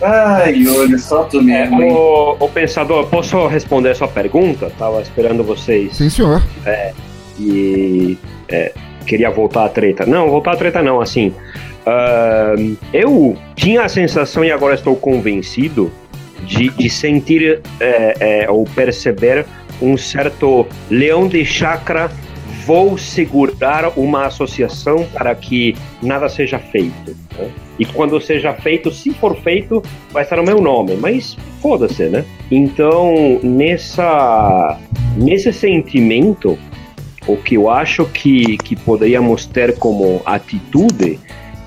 Ai, olha, só tu É, mesmo, hein? o, o pensador, posso responder a sua pergunta? Tava esperando vocês Sim, senhor. e é, queria voltar à treta. Não, voltar à treta não, assim. ahn, eu tinha a sensação, e agora estou convencido, de, de sentir é, é, ou perceber um certo leão de chakra. Vou segurar uma associação para que nada seja feito. né? E quando seja feito, se for feito, vai estar o meu nome. Mas foda-se, né? Então, nessa, nesse sentimento, o que eu acho que, que poderíamos ter como atitude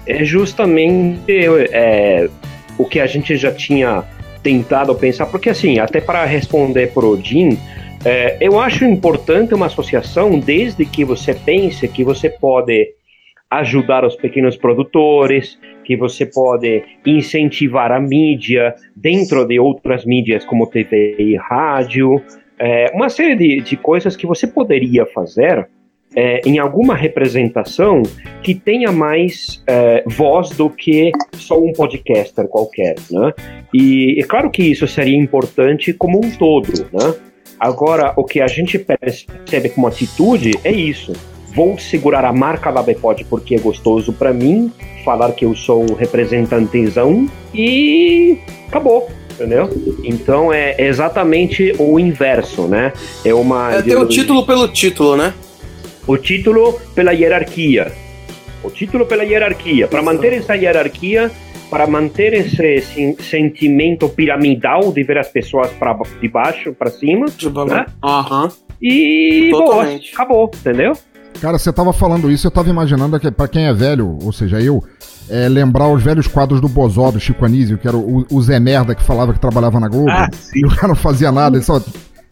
é justamente é, o que a gente já tinha tentado pensar, porque assim, até para responder pro Jim, é, eu acho importante uma associação desde que você pense que você pode ajudar os pequenos produtores, que você pode incentivar a mídia dentro de outras mídias como TV e rádio, é, uma série de, de coisas que você poderia fazer é, em alguma representação que tenha mais é, voz do que só um podcaster qualquer, né? E é claro que isso seria importante como um todo, né? Agora, o que a gente percebe como atitude é isso. Vou segurar a marca da Bepod porque é gostoso para mim, falar que eu sou um representantezão e acabou entendeu? Então é exatamente o inverso, né? É uma. É o título pelo título, né? O título pela hierarquia. O título pela hierarquia. Para manter essa hierarquia, para manter esse sentimento piramidal de ver as pessoas para de baixo para cima, né? Aham. E boa, acabou, entendeu? Cara, você tava falando isso, eu tava imaginando que para quem é velho, ou seja, eu, é, lembrar os velhos quadros do Bozó, do Chico Anísio, que era o, o Zé Merda que falava que trabalhava na Globo. Ah, sim. E o cara não fazia nada, ele só.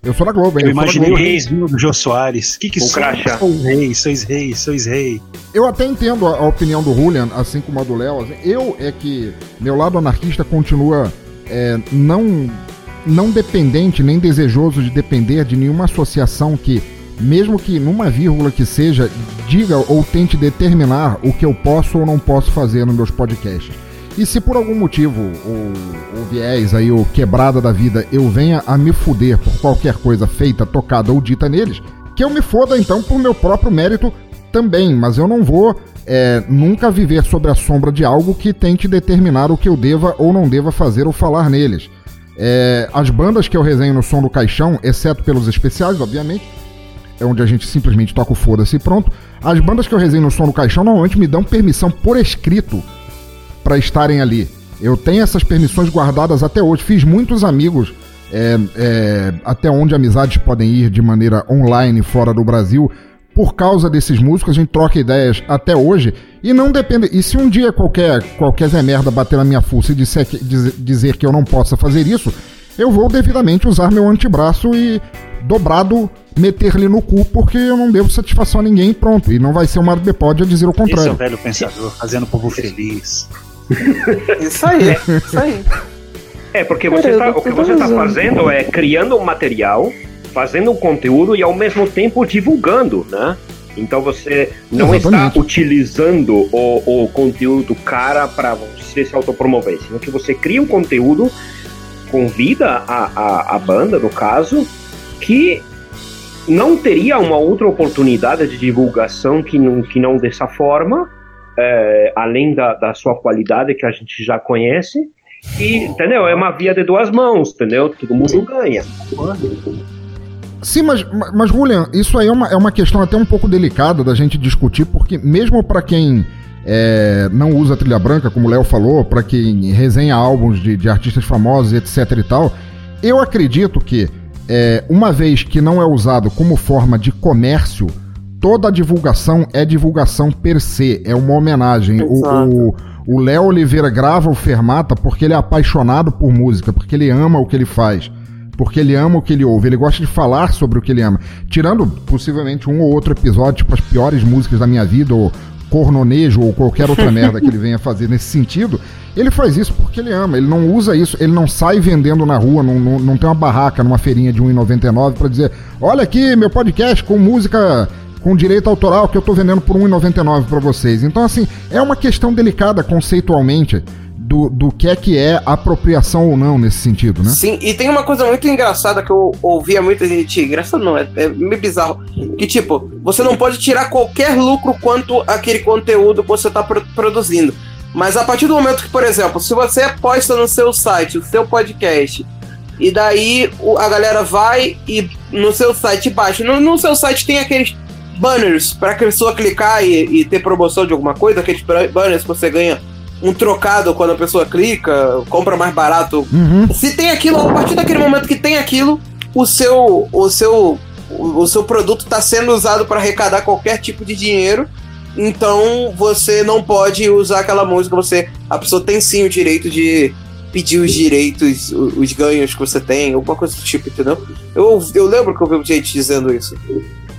Eu sou da Globo, hein? Eu, eu imaginei o reis vindo do Jô Soares. Que que o crachá. Sois rei, sois rei, sois rei. Eu até entendo a, a opinião do Julian, assim como a do Léo. Assim, eu é que meu lado anarquista continua é, não, não dependente, nem desejoso de depender de nenhuma associação que mesmo que numa vírgula que seja, diga ou tente determinar o que eu posso ou não posso fazer nos meus podcasts. E se por algum motivo o, viés aí, o quebrada da vida, eu venha a me fuder por qualquer coisa feita, tocada ou dita neles, que eu me foda então por meu próprio mérito também, mas eu não vou é, nunca viver sobre a sombra de algo que tente determinar o que eu deva ou não deva fazer ou falar neles. É, as bandas que eu resenho no som do caixão, exceto pelos especiais, obviamente, é onde a gente simplesmente toca o foda-se e pronto. As bandas que eu resenho no som do caixão normalmente me dão permissão por escrito para estarem ali. Eu tenho essas permissões guardadas até hoje. Fiz muitos amigos, é, é, até onde amizades podem ir de maneira online fora do Brasil. Por causa desses músicos, a gente troca ideias até hoje e não depende. E se um dia qualquer, qualquer Zé Merda bater na minha fuça e disser que, dizer que eu não possa fazer isso, eu vou devidamente usar meu antebraço e dobrado meter-lhe no cu porque eu não devo satisfação a ninguém pronto. E não vai ser o Mário Bepode a dizer o contrário. Esse é o velho pensador, fazendo o povo feliz. Isso aí, isso aí. É, porque você tá, o que você está fazendo é criando um material, fazendo um conteúdo e ao mesmo tempo divulgando, né? Então você não Exatamente. está utilizando o, o conteúdo cara para você se autopromover, sino que você cria um conteúdo, convida a, a, a banda, no caso, que não teria uma outra oportunidade de divulgação que não, que não dessa forma, é, além da, da sua qualidade que a gente já conhece. E, entendeu? É uma via de duas mãos, entendeu? Todo mundo ganha. Sim, mas, mas Julian, isso aí é uma, é uma questão até um pouco delicada da gente discutir, porque mesmo para quem é, não usa trilha branca, como o Léo falou, para quem resenha álbuns de, de artistas famosos, etc e tal, eu acredito que é, uma vez que não é usado como forma de comércio, toda divulgação é divulgação per se, é uma homenagem. O Léo Oliveira grava o Fermata porque ele é apaixonado por música, porque ele ama o que ele faz. Porque ele ama o que ele ouve, ele gosta de falar sobre o que ele ama. Tirando possivelmente um ou outro episódio, tipo as piores músicas da minha vida, ou cornonejo, ou qualquer outra merda que ele venha fazer nesse sentido, ele faz isso porque ele ama, ele não usa isso, ele não sai vendendo na rua, não, não, não tem uma barraca numa feirinha de 1,99 para dizer: olha aqui meu podcast com música com direito autoral que eu tô vendendo por 1,99 para vocês. Então, assim, é uma questão delicada conceitualmente. Do, do que é que é apropriação ou não nesse sentido, né? Sim, e tem uma coisa muito engraçada que eu ouvia muita gente. Engraçado não, é, é meio bizarro. Que tipo, você não pode tirar qualquer lucro quanto aquele conteúdo que você tá pro produzindo. Mas a partir do momento que, por exemplo, se você posta no seu site o seu podcast, e daí a galera vai e no seu site baixa. No, no seu site tem aqueles banners para a pessoa clicar e, e, ter promoção de alguma coisa, aqueles banners que você ganha um trocado quando a pessoa clica, compra mais barato. Uhum. Se tem aquilo, a partir daquele momento que tem aquilo, o seu o seu o seu produto está sendo usado para arrecadar qualquer tipo de dinheiro então você não pode usar aquela música, você a pessoa tem sim o direito de pedir os direitos, os ganhos que você tem, alguma coisa do tipo, entendeu? Eu, eu lembro que eu vi gente dizendo isso.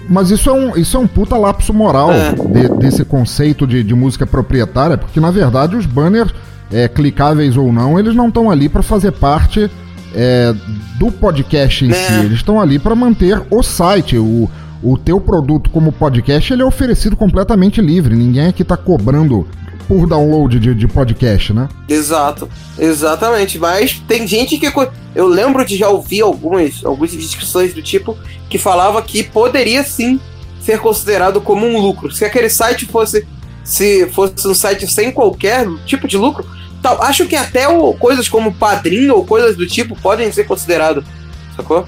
Mas isso é um, isso é um puta lapso moral É. de- desse conceito de, de música proprietária, porque na verdade os banners, é, clicáveis ou não, eles não estão ali para fazer parte é, do podcast em É. si. Eles estão ali para manter o site. O, o teu produto como podcast ele é oferecido completamente livre. Ninguém aqui tá cobrando por download de, de podcast, né? Exato, exatamente. Mas tem gente que. Eu lembro de já ouvir algumas, algumas discussões do tipo que falava que poderia sim ser considerado como um lucro. Se aquele site fosse. Se fosse um site sem qualquer tipo de lucro, tal, acho que até o, coisas como padrinho ou coisas do tipo podem ser considerados. Sacou?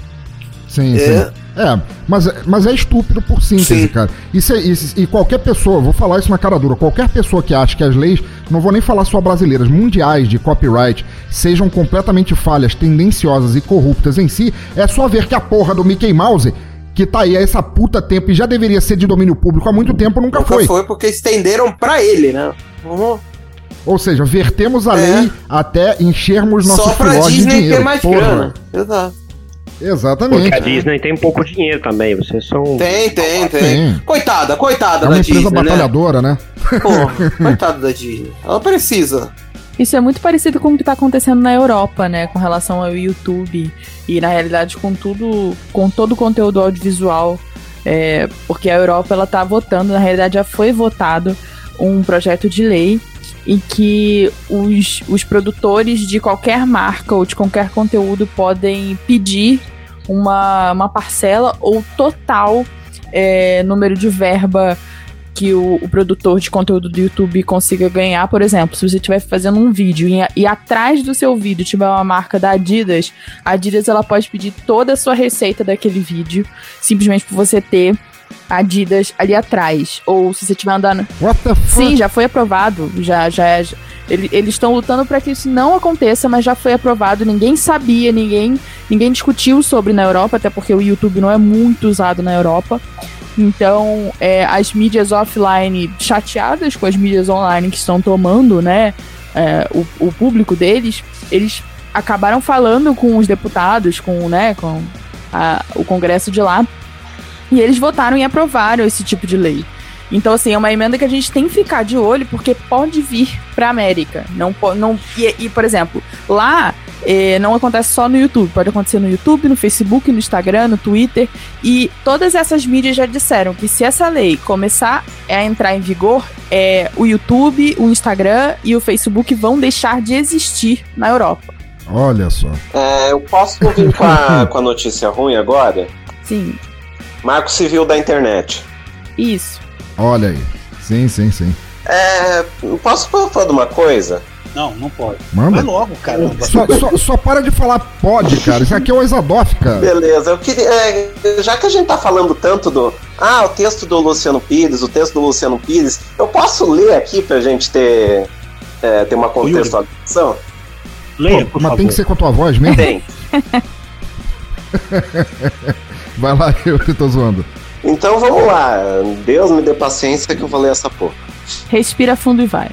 Sim, É. sim. É, mas, mas é estúpido por síntese, Sim. cara. Isso é- isso- e qualquer pessoa, vou falar isso na cara dura, qualquer pessoa que acha que as leis, não vou nem falar só brasileiras, mundiais de copyright, sejam completamente falhas, tendenciosas e corruptas em si, é só ver que a porra do Mickey Mouse, que tá aí há essa puta tempo e já deveria ser de domínio público há muito tempo, nunca, Nunca foi. foi. porque estenderam pra ele, né? Vamos- Ou seja, vertemos a É. lei até enchermos nossos Só pra filhotes de Disney dinheiro. ter mais porra. grana. Exato. Exatamente. Porque a Disney tem pouco dinheiro também. Vocês são. Tem, tem, tem. Tem. Coitada, coitada É uma da empresa Disney, né? batalhadora, né? Porra, coitada da Disney. Ela precisa. Isso é muito parecido com o que está acontecendo na Europa, né, com relação ao YouTube e na realidade com tudo, com todo o conteúdo audiovisual, é, porque a Europa ela tá votando, na realidade já foi votado um projeto de lei em que os, os produtores de qualquer marca ou de qualquer conteúdo podem pedir uma, uma parcela ou total é, número de verba que o, o produtor de conteúdo do YouTube consiga ganhar. Por exemplo, se você estiver fazendo um vídeo e, e atrás do seu vídeo tiver uma marca da Adidas, a Adidas ela pode pedir toda a sua receita daquele vídeo, simplesmente por você ter Adidas ali atrás. Ou se você estiver andando. What the fuck? Sim, já foi aprovado. Já, já é. ele- Eles estão lutando para que isso não aconteça, mas já foi aprovado. Ninguém sabia, ninguém, ninguém discutiu sobre na Europa, até porque o YouTube não é muito usado na Europa. Então, é, as mídias offline chateadas com as mídias online que estão tomando, né, é, o, o público deles, eles acabaram falando com os deputados, com, né, com a- o Congresso de lá, e eles votaram e aprovaram esse tipo de lei. Então, assim, é uma emenda que a gente tem que ficar de olho, porque pode vir pra América. Não, não, e, e, por exemplo, lá eh, não acontece só no YouTube, pode acontecer no YouTube, no Facebook, no Instagram, no Twitter. E todas essas mídias já disseram que se essa lei começar a entrar em vigor, é, o YouTube, o Instagram e o Facebook vão deixar de existir na Europa. Olha só. É, eu posso vir com a, com a notícia ruim agora? Sim, Marco Civil da Internet. isso. Olha aí. Sim, sim, sim. É, posso falar de uma coisa? Não, não pode. Manda. Vai logo, caramba. Só, só, só para de falar pode, cara. Isso aqui é o Exadoff, cara. Beleza, eu queria. é, já que a gente tá falando tanto do. Ah, o texto do Luciano Pires, o texto do Luciano Pires, eu posso ler aqui pra gente ter, é, ter uma contextualização? Leia, Pô, por mas favor. tem que ser com a tua voz mesmo? Tem. Vai lá, eu que tô zoando. Então vamos lá. Deus me dê paciência que eu vou ler essa porra. Respira fundo e vai.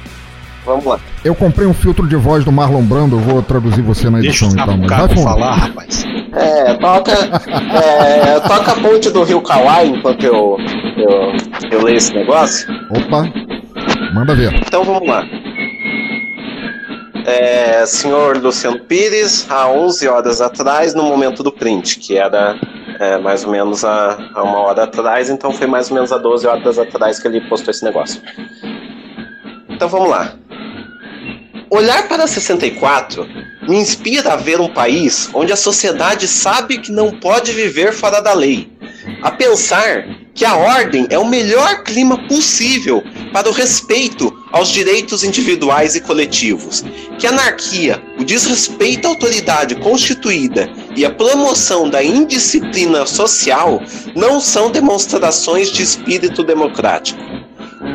Vamos lá. Eu comprei um filtro de voz do Marlon Brando, eu vou traduzir você na Deixa edição o então. Mas vai fundo. falar, rapaz. É, toca. é, toca a ponte do Rio Kauai enquanto eu, eu, eu leio esse negócio. Opa, manda ver. Então vamos lá. É, senhor Luciano Pires, há 11 horas atrás, no momento do print, que era é, mais ou menos há, há uma hora atrás, então foi mais ou menos há 12 horas atrás que ele postou esse negócio. Então vamos lá. Olhar para 64 me inspira a ver um país onde a sociedade sabe que não pode viver fora da lei. A pensar que a ordem é o melhor clima possível para o respeito aos direitos individuais e coletivos. Que a anarquia, o desrespeito à autoridade constituída e a promoção da indisciplina social não são demonstrações de espírito democrático.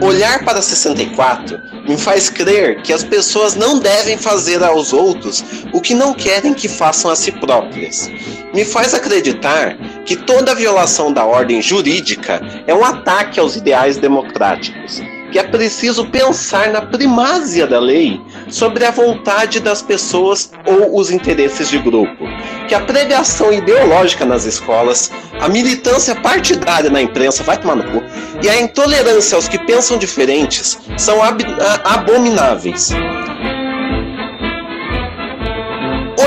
Olhar para 64 me faz crer que as pessoas não devem fazer aos outros o que não querem que façam a si próprias. Me faz acreditar que toda violação da ordem jurídica é um ataque aos ideais democráticos, que é preciso pensar na primazia da lei sobre a vontade das pessoas ou os interesses de grupo, que a pregação ideológica nas escolas, a militância partidária na imprensa, vai tomar no cu, e a intolerância aos que pensam diferentes são ab abomináveis.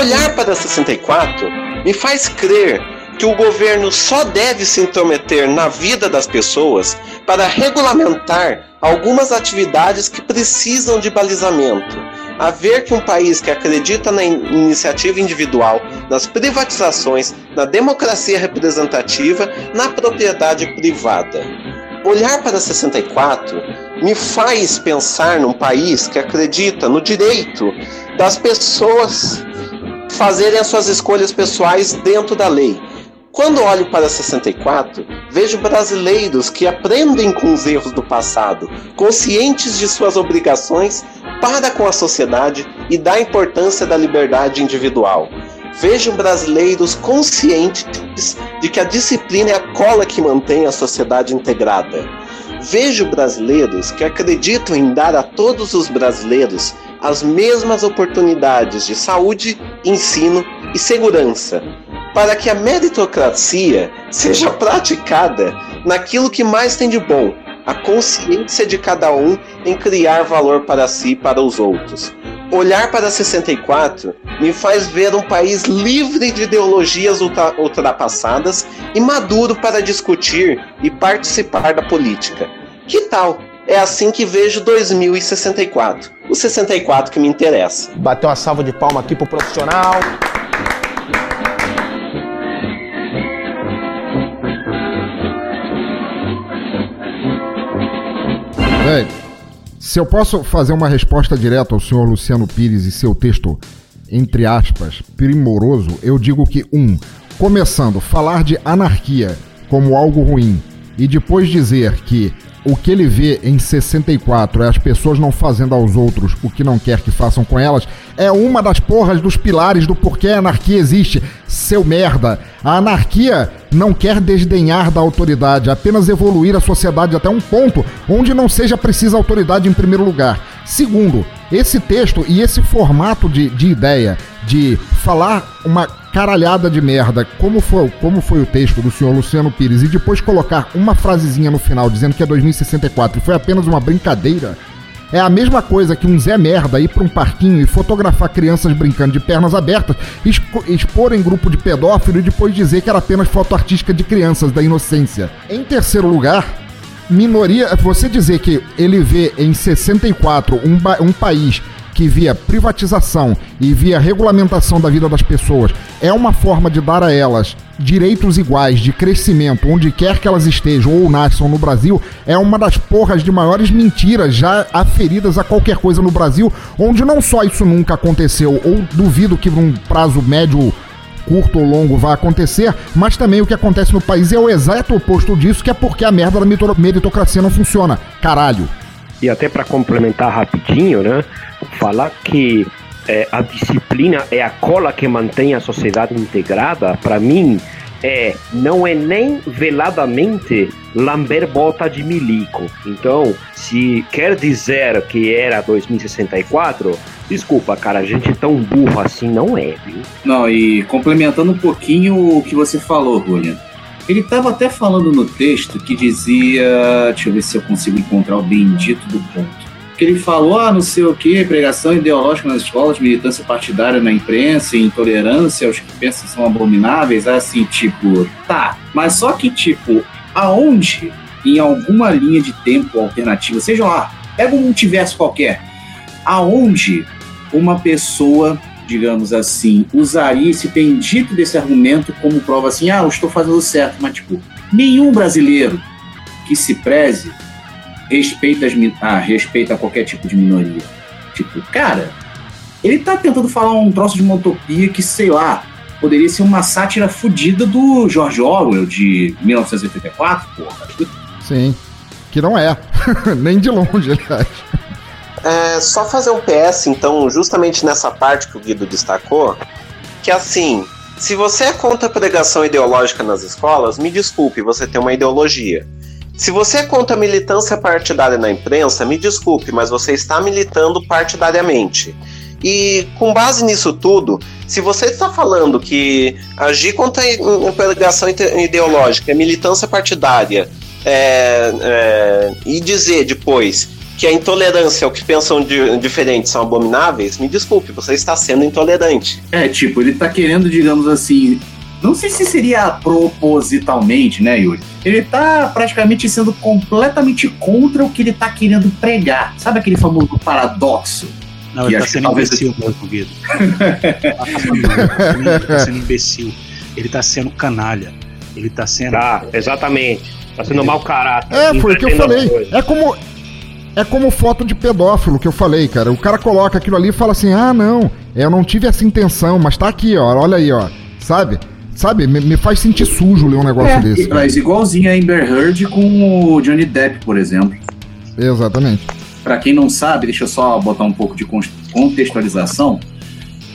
Olhar para 64 me faz crer que o governo só deve se intrometer na vida das pessoas para regulamentar algumas atividades que precisam de balizamento. A ver que um país que acredita na in iniciativa individual, nas privatizações, na democracia representativa, na propriedade privada. Olhar para 64 me faz pensar num país que acredita no direito das pessoas fazerem as suas escolhas pessoais dentro da lei. Quando olho para 64, vejo brasileiros que aprendem com os erros do passado, conscientes de suas obrigações para com a sociedade e da importância da liberdade individual. Vejo brasileiros conscientes de que a disciplina é a cola que mantém a sociedade integrada. Vejo brasileiros que acreditam em dar a todos os brasileiros as mesmas oportunidades de saúde, ensino e segurança, para que a meritocracia seja praticada naquilo que mais tem de bom, a consciência de cada um em criar valor para si e para os outros. Olhar para 64 me faz ver um país livre de ideologias ultra ultrapassadas e maduro para discutir e participar da política. Que tal? É assim que vejo 2064. O 64 que me interessa. Bateu uma salva de palma aqui pro profissional. Véi, se eu posso fazer uma resposta direta ao senhor Luciano Pires e seu texto, entre aspas, primoroso, eu digo que, um, começando, falar de anarquia como algo ruim e depois dizer que o que ele vê em 64 é as pessoas não fazendo aos outros o que não quer que façam com elas, é uma das porras dos pilares do porquê a anarquia existe. Seu merda. A anarquia não quer desdenhar da autoridade, apenas evoluir a sociedade até um ponto onde não seja precisa autoridade em primeiro lugar. Segundo, esse texto e esse formato de, de ideia de falar uma caralhada de merda, como foi, como foi o texto do senhor Luciano Pires, e depois colocar uma frasezinha no final dizendo que é 2064 e foi apenas uma brincadeira, é a mesma coisa que um Zé Merda ir para um parquinho e fotografar crianças brincando de pernas abertas, expo expor em grupo de pedófilo e depois dizer que era apenas foto artística de crianças da inocência. Em terceiro lugar, minoria. Você dizer que ele vê em 64 um, um país que via privatização e via regulamentação da vida das pessoas é uma forma de dar a elas direitos iguais de crescimento onde quer que elas estejam ou nasçam no Brasil é uma das porras de maiores mentiras já aferidas a qualquer coisa no Brasil, onde não só isso nunca aconteceu ou duvido que num prazo médio curto ou longo vai acontecer, mas também o que acontece no país é o exato oposto disso, que é porque a merda da meritocracia não funciona. Caralho. E até para complementar rapidinho, né? Falar que é, a disciplina é a cola que mantém a sociedade integrada, para mim, é não é nem veladamente lamber bota de milico. Então, se quer dizer que era 2064, desculpa, cara, a gente tão burro assim não é, viu? Não, e complementando um pouquinho o que você falou, Julian. Ele estava até falando no texto que dizia. Deixa eu ver se eu consigo encontrar o bendito do ponto. Que ele falou, ah, não sei o que, pregação ideológica nas escolas, militância partidária na imprensa, intolerância aos que pensam são abomináveis, assim, tipo, tá. Mas só que, tipo, aonde, em alguma linha de tempo alternativa, seja lá, pega um multiverso qualquer, aonde uma pessoa digamos assim, usaria esse bendito desse argumento como prova assim, ah, eu estou fazendo certo, mas tipo, nenhum brasileiro que se preze respeita, as, ah, respeita qualquer tipo de minoria. Tipo, cara, ele tá tentando falar um troço de uma utopia que, sei lá, poderia ser uma sátira fodida do George Orwell de 1984, porra. Sim, que não é, nem de longe, aliás. É, só fazer um PS, então, justamente nessa parte que o Guido destacou, que assim, se você é contra a pregação ideológica nas escolas, me desculpe, você tem uma ideologia. Se você é contra a militância partidária na imprensa, me desculpe, mas você está militando partidariamente. E com base nisso tudo, se você está falando que agir contra a pregação ideológica é militância partidária é, é, e dizer depois que a intolerância, o que pensam de, são abomináveis, me desculpe, você está sendo intolerante. É, tipo, ele está querendo, digamos assim, não sei se seria propositalmente, né, Yuri? Ele tá praticamente sendo completamente contra o que ele tá querendo pregar. Sabe aquele famoso paradoxo? Não, ele tá sendo talvez... imbecil mesmo, Guido. ele tá sendo imbecil. Ele tá sendo canalha. Ele tá sendo. Tá, exatamente. Tá sendo mau caráter. É, foi o que eu falei. É como. É como foto de pedófilo que eu falei, cara. O cara coloca aquilo ali e fala assim: ah, não, eu não tive essa intenção, mas tá aqui, ó. Olha aí, ó. Sabe? Sabe? Me, me, faz sentir sujo ler um negócio é, desse. Mas igualzinho a Amber Heard com o Johnny Depp, por exemplo. Exatamente. Para quem não sabe, deixa eu só botar um pouco de contextualização.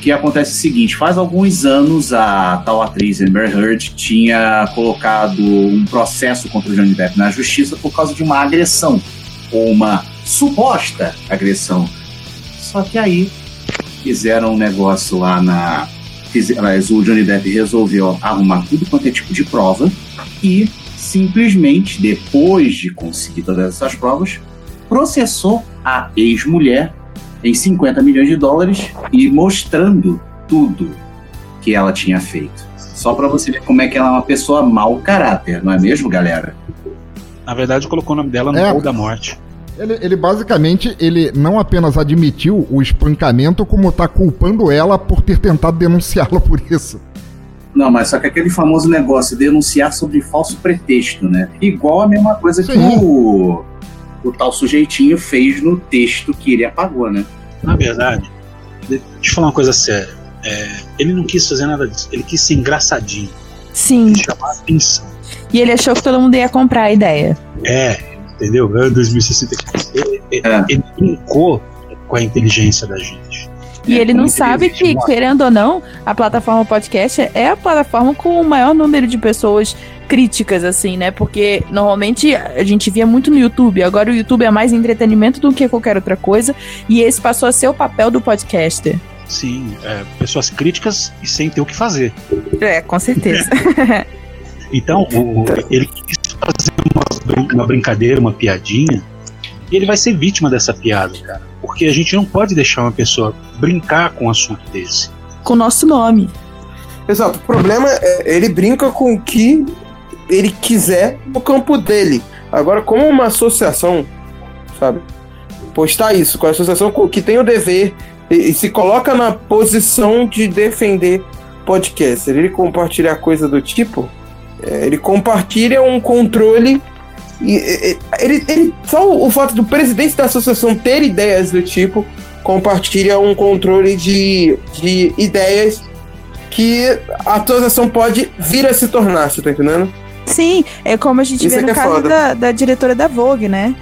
Que acontece o seguinte: faz alguns anos a tal atriz Amber Heard tinha colocado um processo contra o Johnny Depp na justiça por causa de uma agressão, ou uma suposta agressão. Só que aí fizeram um negócio lá na aliás, o Johnny Depp resolveu arrumar tudo quanto é tipo de prova e simplesmente, depois de conseguir todas essas provas, processou a ex-mulher em 50 milhões de dólares e mostrando tudo que ela tinha feito. Só para você ver como é que ela é uma pessoa mau caráter, não é mesmo, galera? Na verdade, colocou o nome dela no é. da morte. Ele, ele, basicamente ele não apenas admitiu o espancamento, como tá culpando ela por ter tentado denunciá-la por isso. Não, mas só que aquele famoso negócio, denunciar sobre falso pretexto, né? Igual a mesma coisa Sim. que o, o tal sujeitinho fez no texto que ele apagou, né? Na verdade, deixa eu falar uma coisa séria. É, ele não quis fazer nada disso, ele quis ser engraçadinho. Sim. Chamar atenção. E ele achou que todo mundo ia comprar a ideia. É, entendeu? É 2064. Ele, é. ele brincou com a inteligência da gente. E ele não sabe que, querendo ou não, a plataforma podcast é a plataforma com o maior número de pessoas críticas, assim, né? Porque normalmente a gente via muito no YouTube, agora o YouTube é mais entretenimento do que qualquer outra coisa, e esse passou a ser o papel do podcaster. Sim, é, pessoas críticas e sem ter o que fazer. É, com certeza. então, o, ele quis uma, uma brincadeira, uma piadinha, e ele vai ser vítima dessa piada, cara. Porque a gente não pode deixar uma pessoa brincar com um assunto desse. Com o nosso nome. Exato. O problema é ele brinca com o que ele quiser no campo dele. Agora, como uma associação, sabe? Postar isso com a associação que tem o dever e, e se coloca na posição de defender podcast. Ele compartilhar coisa do tipo, ele compartilha um controle. E, ele, ele, só o fato do presidente da associação ter ideias do tipo compartilha um controle de, de ideias que a associação pode vir a se tornar, você tá entendendo? Sim, é como a gente Isso vê no é caso da, da diretora da Vogue, né?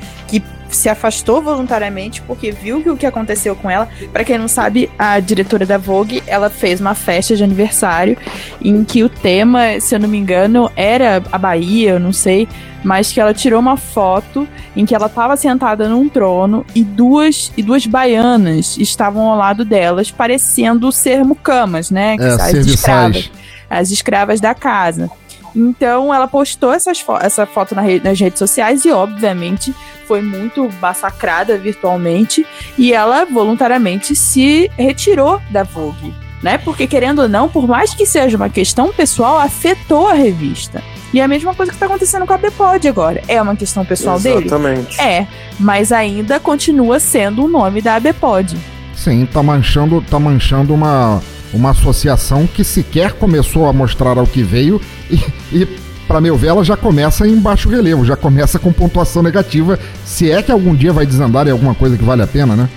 Se afastou voluntariamente porque viu que o que aconteceu com ela. Para quem não sabe, a diretora da Vogue, ela fez uma festa de aniversário em que o tema, se eu não me engano, era a Bahia, eu não sei, mas que ela tirou uma foto em que ela estava sentada num trono e duas e duas baianas estavam ao lado delas, parecendo ser mucamas, né? É, as escravas, as escravas da casa. Então ela postou essas fo essa foto na re nas redes sociais e, obviamente, foi muito massacrada virtualmente. E ela voluntariamente se retirou da Vogue. Né? Porque, querendo ou não, por mais que seja uma questão pessoal, afetou a revista. E é a mesma coisa que está acontecendo com a Bpod agora. É uma questão pessoal Exatamente. dele? Exatamente. É, mas ainda continua sendo o nome da Bpod. Sim, tá manchando, tá manchando uma, uma associação que sequer começou a mostrar ao que veio e, e para meu ver, ela já começa em baixo relevo, já começa com pontuação negativa, se é que algum dia vai desandar em alguma coisa que vale a pena, né?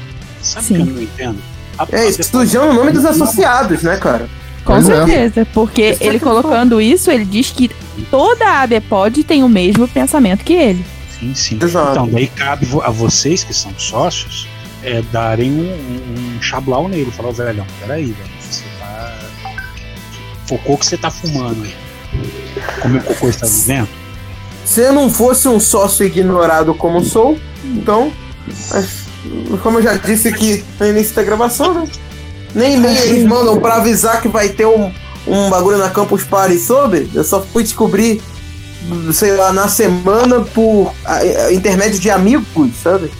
Sabe Sim. que eu não entendo? A, é, isso já é o nome dos associados, né, cara? Com pois é. certeza, é. porque ele colocando isso, ele diz que toda a ABPOD tem o mesmo pensamento que ele. Sim, sim. Exato. Então, daí cabe a vocês que são sócios é, darem um, um, um chablau nele. Falar, velho, peraí, velho você tá. Focou que você tá fumando aí. Como o cocô está no vento? se eu não fosse um sócio ignorado como sou, então, mas, como eu já disse aqui no início da gravação, né? Nem nem eles mandam pra avisar que vai ter um, um bagulho na Campus Party sobre. Eu só fui descobrir, sei lá, na semana por a- a- intermédio de amigos, sabe?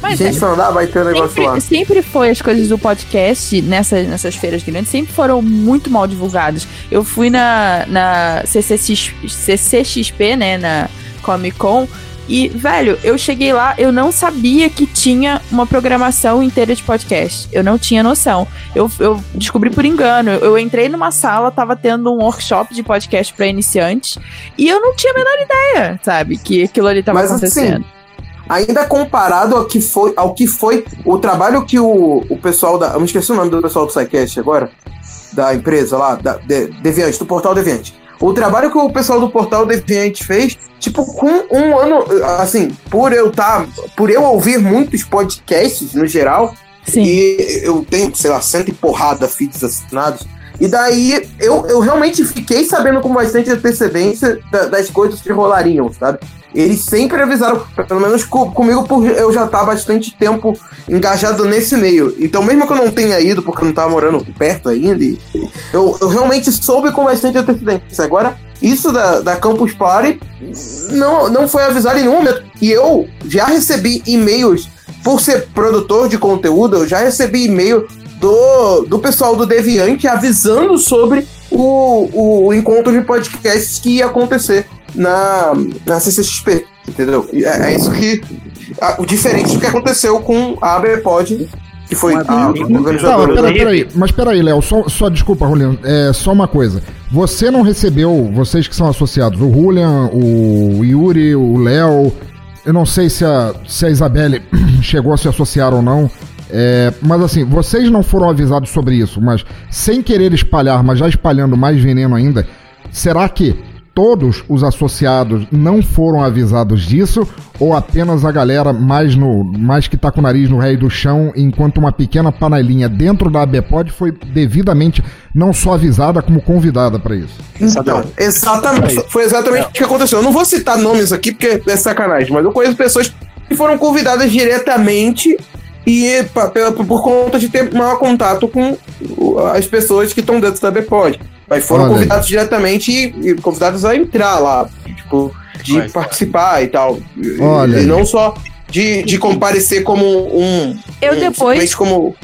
Mas Gente é- falando, ah, vai ter um negócio lá. Sempre, sempre foi as coisas do podcast nessas, nessas feiras grandes, sempre foram muito mal divulgadas. Eu fui na, na CCX, CCXP, né, na Comic Con, e, velho, eu cheguei lá, eu não sabia que tinha uma programação inteira de podcast. Eu não tinha noção. Eu, eu descobri por engano. Eu entrei numa sala, tava tendo um workshop de podcast pra iniciantes, e eu não tinha a menor ideia, sabe, que aquilo ali tava Mas acontecendo. assim, ainda comparado ao que foi, ao que foi o trabalho que o, o pessoal da. Eu me esqueci o nome do pessoal do SciCast agora, da empresa lá, da de, Deviante, do Portal Deviante. O trabalho que o pessoal do Portal Deviante fez, tipo, com um ano, assim, por eu tá, por eu ouvir muitos podcasts no geral, e eu tenho, sei lá, cento e porrada feeds assinados. E daí eu, eu realmente fiquei sabendo com bastante antecedência da- das coisas que rolariam, sabe? Eles sempre avisaram, pelo menos co- comigo, por eu já estar bastante tempo engajado nesse meio. Então, mesmo que eu não tenha ido, porque eu não tava morando perto ainda, eu, eu realmente soube com bastante antecedência. Agora, isso da, da Campus Party não, não foi avisado em nenhum momento. E eu já recebi e-mails, por ser produtor de conteúdo, eu já recebi e-mail do, do pessoal do Deviante avisando sobre o, o encontro de podcasts que ia acontecer na, na CCXP, entendeu? E É, é isso que. a- o diferente do que aconteceu com a ABPod, que foi a mas organizadora. pera, peraí, mas peraí, Léo, só, só desculpa, Julian, é só uma coisa. Você não recebeu, vocês que são associados, o Julian, o Yuri, o Léo, eu não sei se a, se a Isabelle chegou a se associar ou não, é, mas assim, vocês não foram avisados sobre isso, mas sem querer espalhar, mas já espalhando mais veneno ainda, será que todos os associados não foram avisados disso ou apenas a galera mais no mais que tá com o nariz no rei do chão, enquanto uma pequena panelinha dentro da ABPOD foi devidamente não só avisada como convidada para isso? Então, exatamente. Foi exatamente o que aconteceu. Eu não vou citar nomes aqui porque é sacanagem, mas eu conheço pessoas que foram convidadas diretamente e por conta de ter maior contato com as pessoas que estão dentro da Bpod. Mas foram Olha aí. convidados diretamente e, e convidados a entrar lá, tipo, de participar e tal. Olha e aí. não só de, de comparecer como um. Eu um- depois- como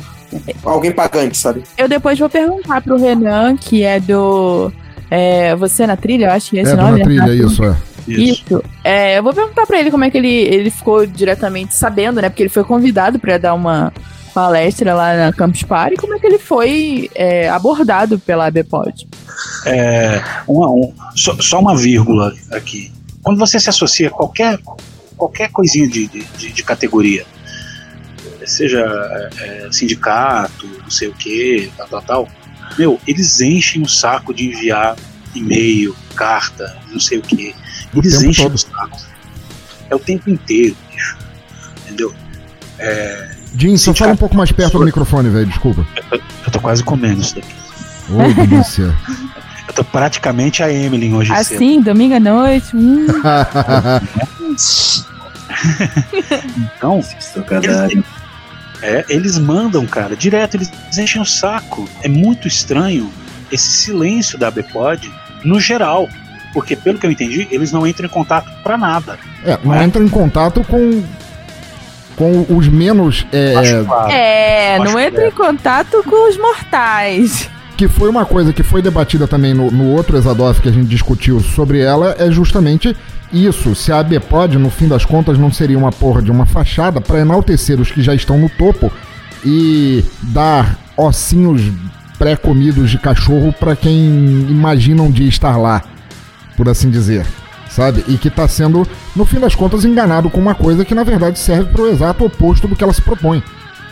alguém pagante, sabe? Eu depois vou perguntar pro Renan, que é do. É, Você na trilha, eu acho que é esse É, nome. Dona Trilha, Renato? isso, é. Isso. É, eu vou perguntar pra ele como é que ele, ele ficou diretamente sabendo, né? Porque ele foi convidado pra dar uma palestra lá na Campus Party. Como é que ele foi é, abordado pela ABPOD? É, uma- um- só, só uma vírgula aqui. Quando você se associa a qualquer, qualquer coisinha de, de, de- categoria, seja é, sindicato, não sei o que, tal, tal, tal, meu, eles enchem o saco de enviar e-mail, carta, não sei o que. Eles enchem todo. o saco. É o tempo inteiro, bicho. Entendeu? É, Jim, só fala um pouco mais perto do microfone, velho, desculpa. eu tô quase comendo isso daqui. Ô, delícia. Eu tô praticamente a Emily hoje cedo. Assim, domingo à noite. hum. Então, eles, é, eles mandam, cara, direto, eles enchem o saco. É muito estranho esse silêncio da Bpod no geral. Porque, pelo que eu entendi, eles não entram em contato pra nada. É, não entra em contato com com os menos é, É, não entra em contato com os mortais. que foi uma coisa que foi debatida também no, no outro Exadoff que a gente discutiu sobre ela, é justamente isso. Se a ABPOD, no fim das contas, não seria uma porra de uma fachada para enaltecer os que já estão no topo e dar ossinhos pré-comidos de cachorro para quem imagina um dia estar lá, por assim dizer. Sabe? E que tá sendo, no fim das contas, enganado com uma coisa que na verdade serve pro exato oposto do que ela se propõe.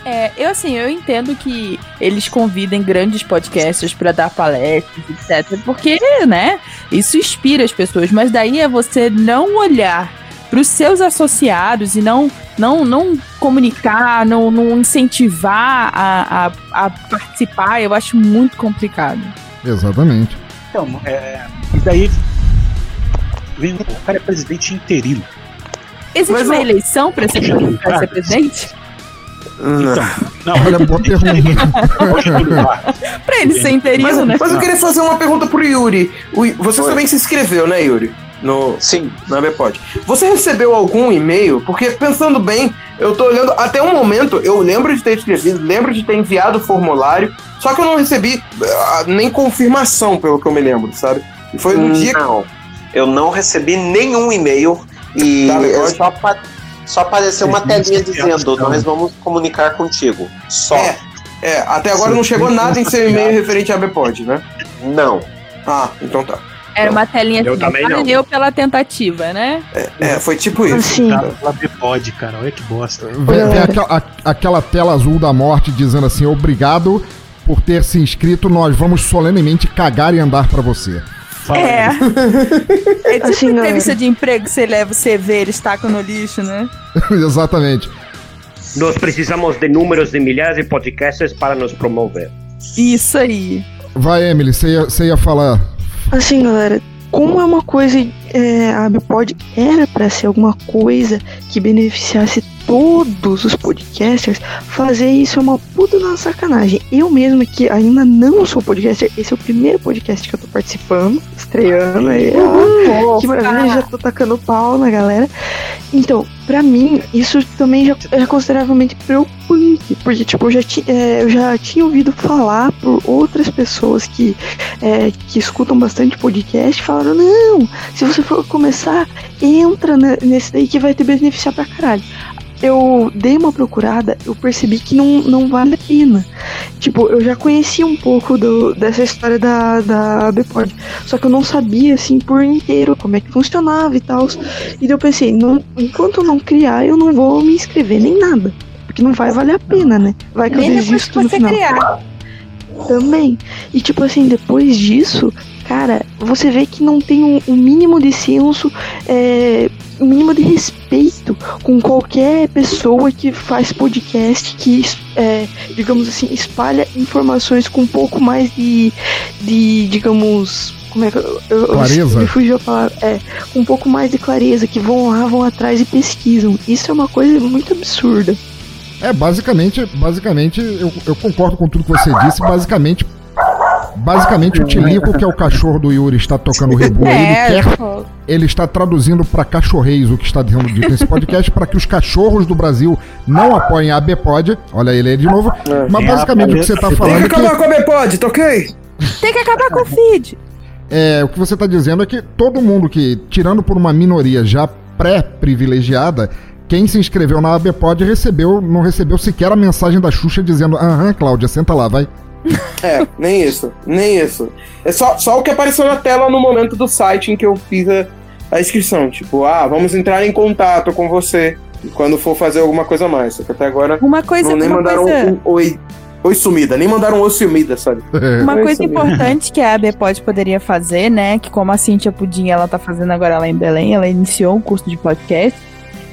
É, eu assim, eu entendo que eles convidem grandes podcasters pra dar palestras, etc. Porque, né, isso inspira as pessoas. Mas daí é você não olhar pros seus associados e não não, não comunicar, não, não incentivar a, a, a participar, eu acho muito complicado. Exatamente. Então, é, e daí Vem, o cara é presidente interino. Existe Mas uma eu- eleição pra ser, pra ser presidente? Então, não, Olha, boa pergunta. Pra ele ser interino, Mas, né? mas eu queria fazer uma pergunta pro Yuri. O, você também se inscreveu, né, Yuri? No, Sim. na Bepod. Você recebeu algum e-mail? Porque pensando bem, eu tô olhando. Até o momento, eu lembro de ter escrevido, lembro de ter enviado o formulário, só que eu não recebi ah, nem confirmação, pelo que eu me lembro, sabe? E foi no dia que. Não, eu não recebi nenhum e-mail e Tá, é só, apa- só apareceu uma telinha de dizendo: nós vamos comunicar contigo. Só. É, é, até agora não chegou nada em seu e-mail referente à Bepod, né? Não. Ah, então tá. Era uma telinha Eu assim, também não. valeu pela tentativa, né? É, foi tipo isso. Assim, Cara, ela pode, cara. Olha que bosta. Vem, vem aquela, a- aquela tela azul da morte dizendo assim: obrigado por ter se inscrito, nós vamos solenemente cagar e andar pra você. Fala É. É tipo Assim, entrevista de emprego que você leva o CV, eles tacam no lixo, né? Exatamente. Nós precisamos de números de milhares de podcasts para nos promover. Isso aí. Vai, Emily, você ia, você ia falar. Assim, galera, como é uma coisa, é, a Bipod era pra ser alguma coisa que beneficiasse todos os podcasters, fazer isso é uma puta de uma sacanagem. Eu mesmo que ainda não sou podcaster, esse é o primeiro podcast que eu tô participando, estreando aí. ah, que maravilha, já tô tacando pau na galera. Então, pra mim, isso também já é consideravelmente preocupante, porque, tipo, eu já, ti, é, eu já tinha ouvido falar por outras pessoas que, é, que escutam bastante podcast, falaram, não, se você for começar, entra ne- nesse daí que vai te beneficiar pra caralho. Eu dei uma procurada, eu percebi que não, não vale a pena. Tipo, eu já conhecia um pouco do, dessa história da, da Bpod, só que eu não sabia, assim, por inteiro como é que funcionava e tal. E eu pensei, não, enquanto eu não criar, eu não vou me inscrever nem nada. Porque não vai valer a pena, né? Vai que eu Nem que desisto no você final. criar. Também. E tipo assim, depois disso, cara, você vê que não tem um, um mínimo de senso, é, um mínimo de respeito com qualquer pessoa que faz podcast, que, é, digamos assim, espalha informações com um pouco mais de, de digamos. Como é que eu, eu, Clareza? me fugiu a palavra. É, com um pouco mais de clareza, que vão lá, vão atrás e pesquisam. Isso é uma coisa muito absurda. É, basicamente, basicamente, eu, eu concordo com tudo que você disse. Basicamente, basicamente o Tilico, que é o cachorro do Yuri, está tocando o rebu aí, ele quer. pô. Ele está traduzindo para cachorreis o que está sendo dito nesse podcast para que os cachorros do Brasil não apoiem a Bpod. Olha ele aí de novo. Mas É, basicamente o que você está falando é que com a Bepod, tá ok? Tem que acabar com o feed. é, o que você está dizendo é que todo mundo que, tirando por uma minoria já pré-privilegiada, quem se inscreveu na ABPOD recebeu, não recebeu sequer a mensagem da Xuxa dizendo: Aham, Cláudia, senta lá, vai. É, nem isso, nem isso. É só, só o que apareceu na tela no momento do site em que eu fiz a, a inscrição. Tipo, ah, vamos entrar em contato com você quando for fazer alguma coisa a mais. Só que até agora Uma coisa, não nem uma mandaram coisa, um oi, oi sumida, nem mandaram um oi sumida, sabe? uma É coisa mesmo. importante que a ABPod poderia fazer, né? Que como a Cintia Pudim ela tá fazendo agora lá em Belém, ela iniciou um curso de podcast.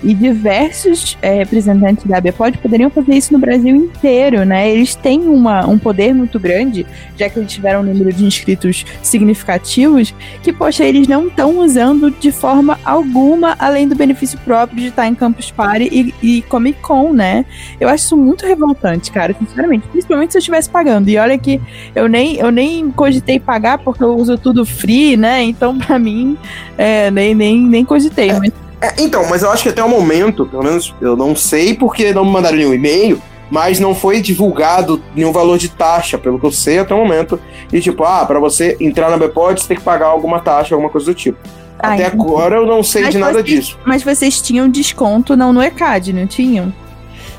E diversos eh, representantes da ABPod poderiam fazer isso no Brasil inteiro, né? Eles têm uma, um poder muito grande, já que eles tiveram um número de inscritos significativos, que, poxa, eles não estão usando de forma alguma, além do benefício próprio de estar em Campus Party e, e Comic Con, né? Eu acho isso muito revoltante, cara, sinceramente. Principalmente se eu estivesse pagando. E olha que eu nem, eu nem cogitei pagar porque eu uso tudo free, né? Então, pra mim, é, nem, nem, nem cogitei. Mas É, então, mas eu acho que até o momento, pelo menos eu não sei porque não me mandaram nenhum e-mail, mas não foi divulgado nenhum valor de taxa, pelo que eu sei até o momento. E tipo, ah, pra você entrar na Bpod, você tem que pagar alguma taxa, alguma coisa do tipo. Ah, até entendi. agora eu não sei Mas de nada vocês- disso. Mas vocês tinham desconto não no ECAD, não tinham?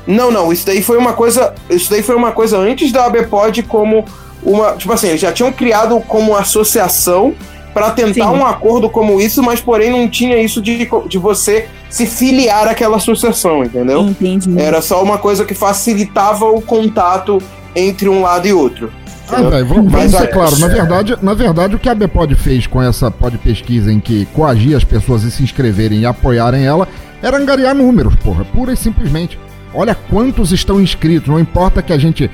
Não, não, isso daí foi uma coisa. Isso daí foi uma coisa antes da ABPOD como uma. Tipo assim, eles já tinham criado como associação para tentar Sim. um acordo como isso, mas porém não tinha isso de, de você se filiar àquela associação, entendeu? Entendi. Era só uma coisa que facilitava o contato entre um lado e outro. Ah, velho, vamos, vamos Mas, ser olha, claro. Na verdade, na verdade, o que a Bpod fez com essa pod pesquisa em que coagia as pessoas a se inscreverem e apoiarem ela era angariar números, porra, pura e simplesmente. Olha quantos estão inscritos, não importa que a gente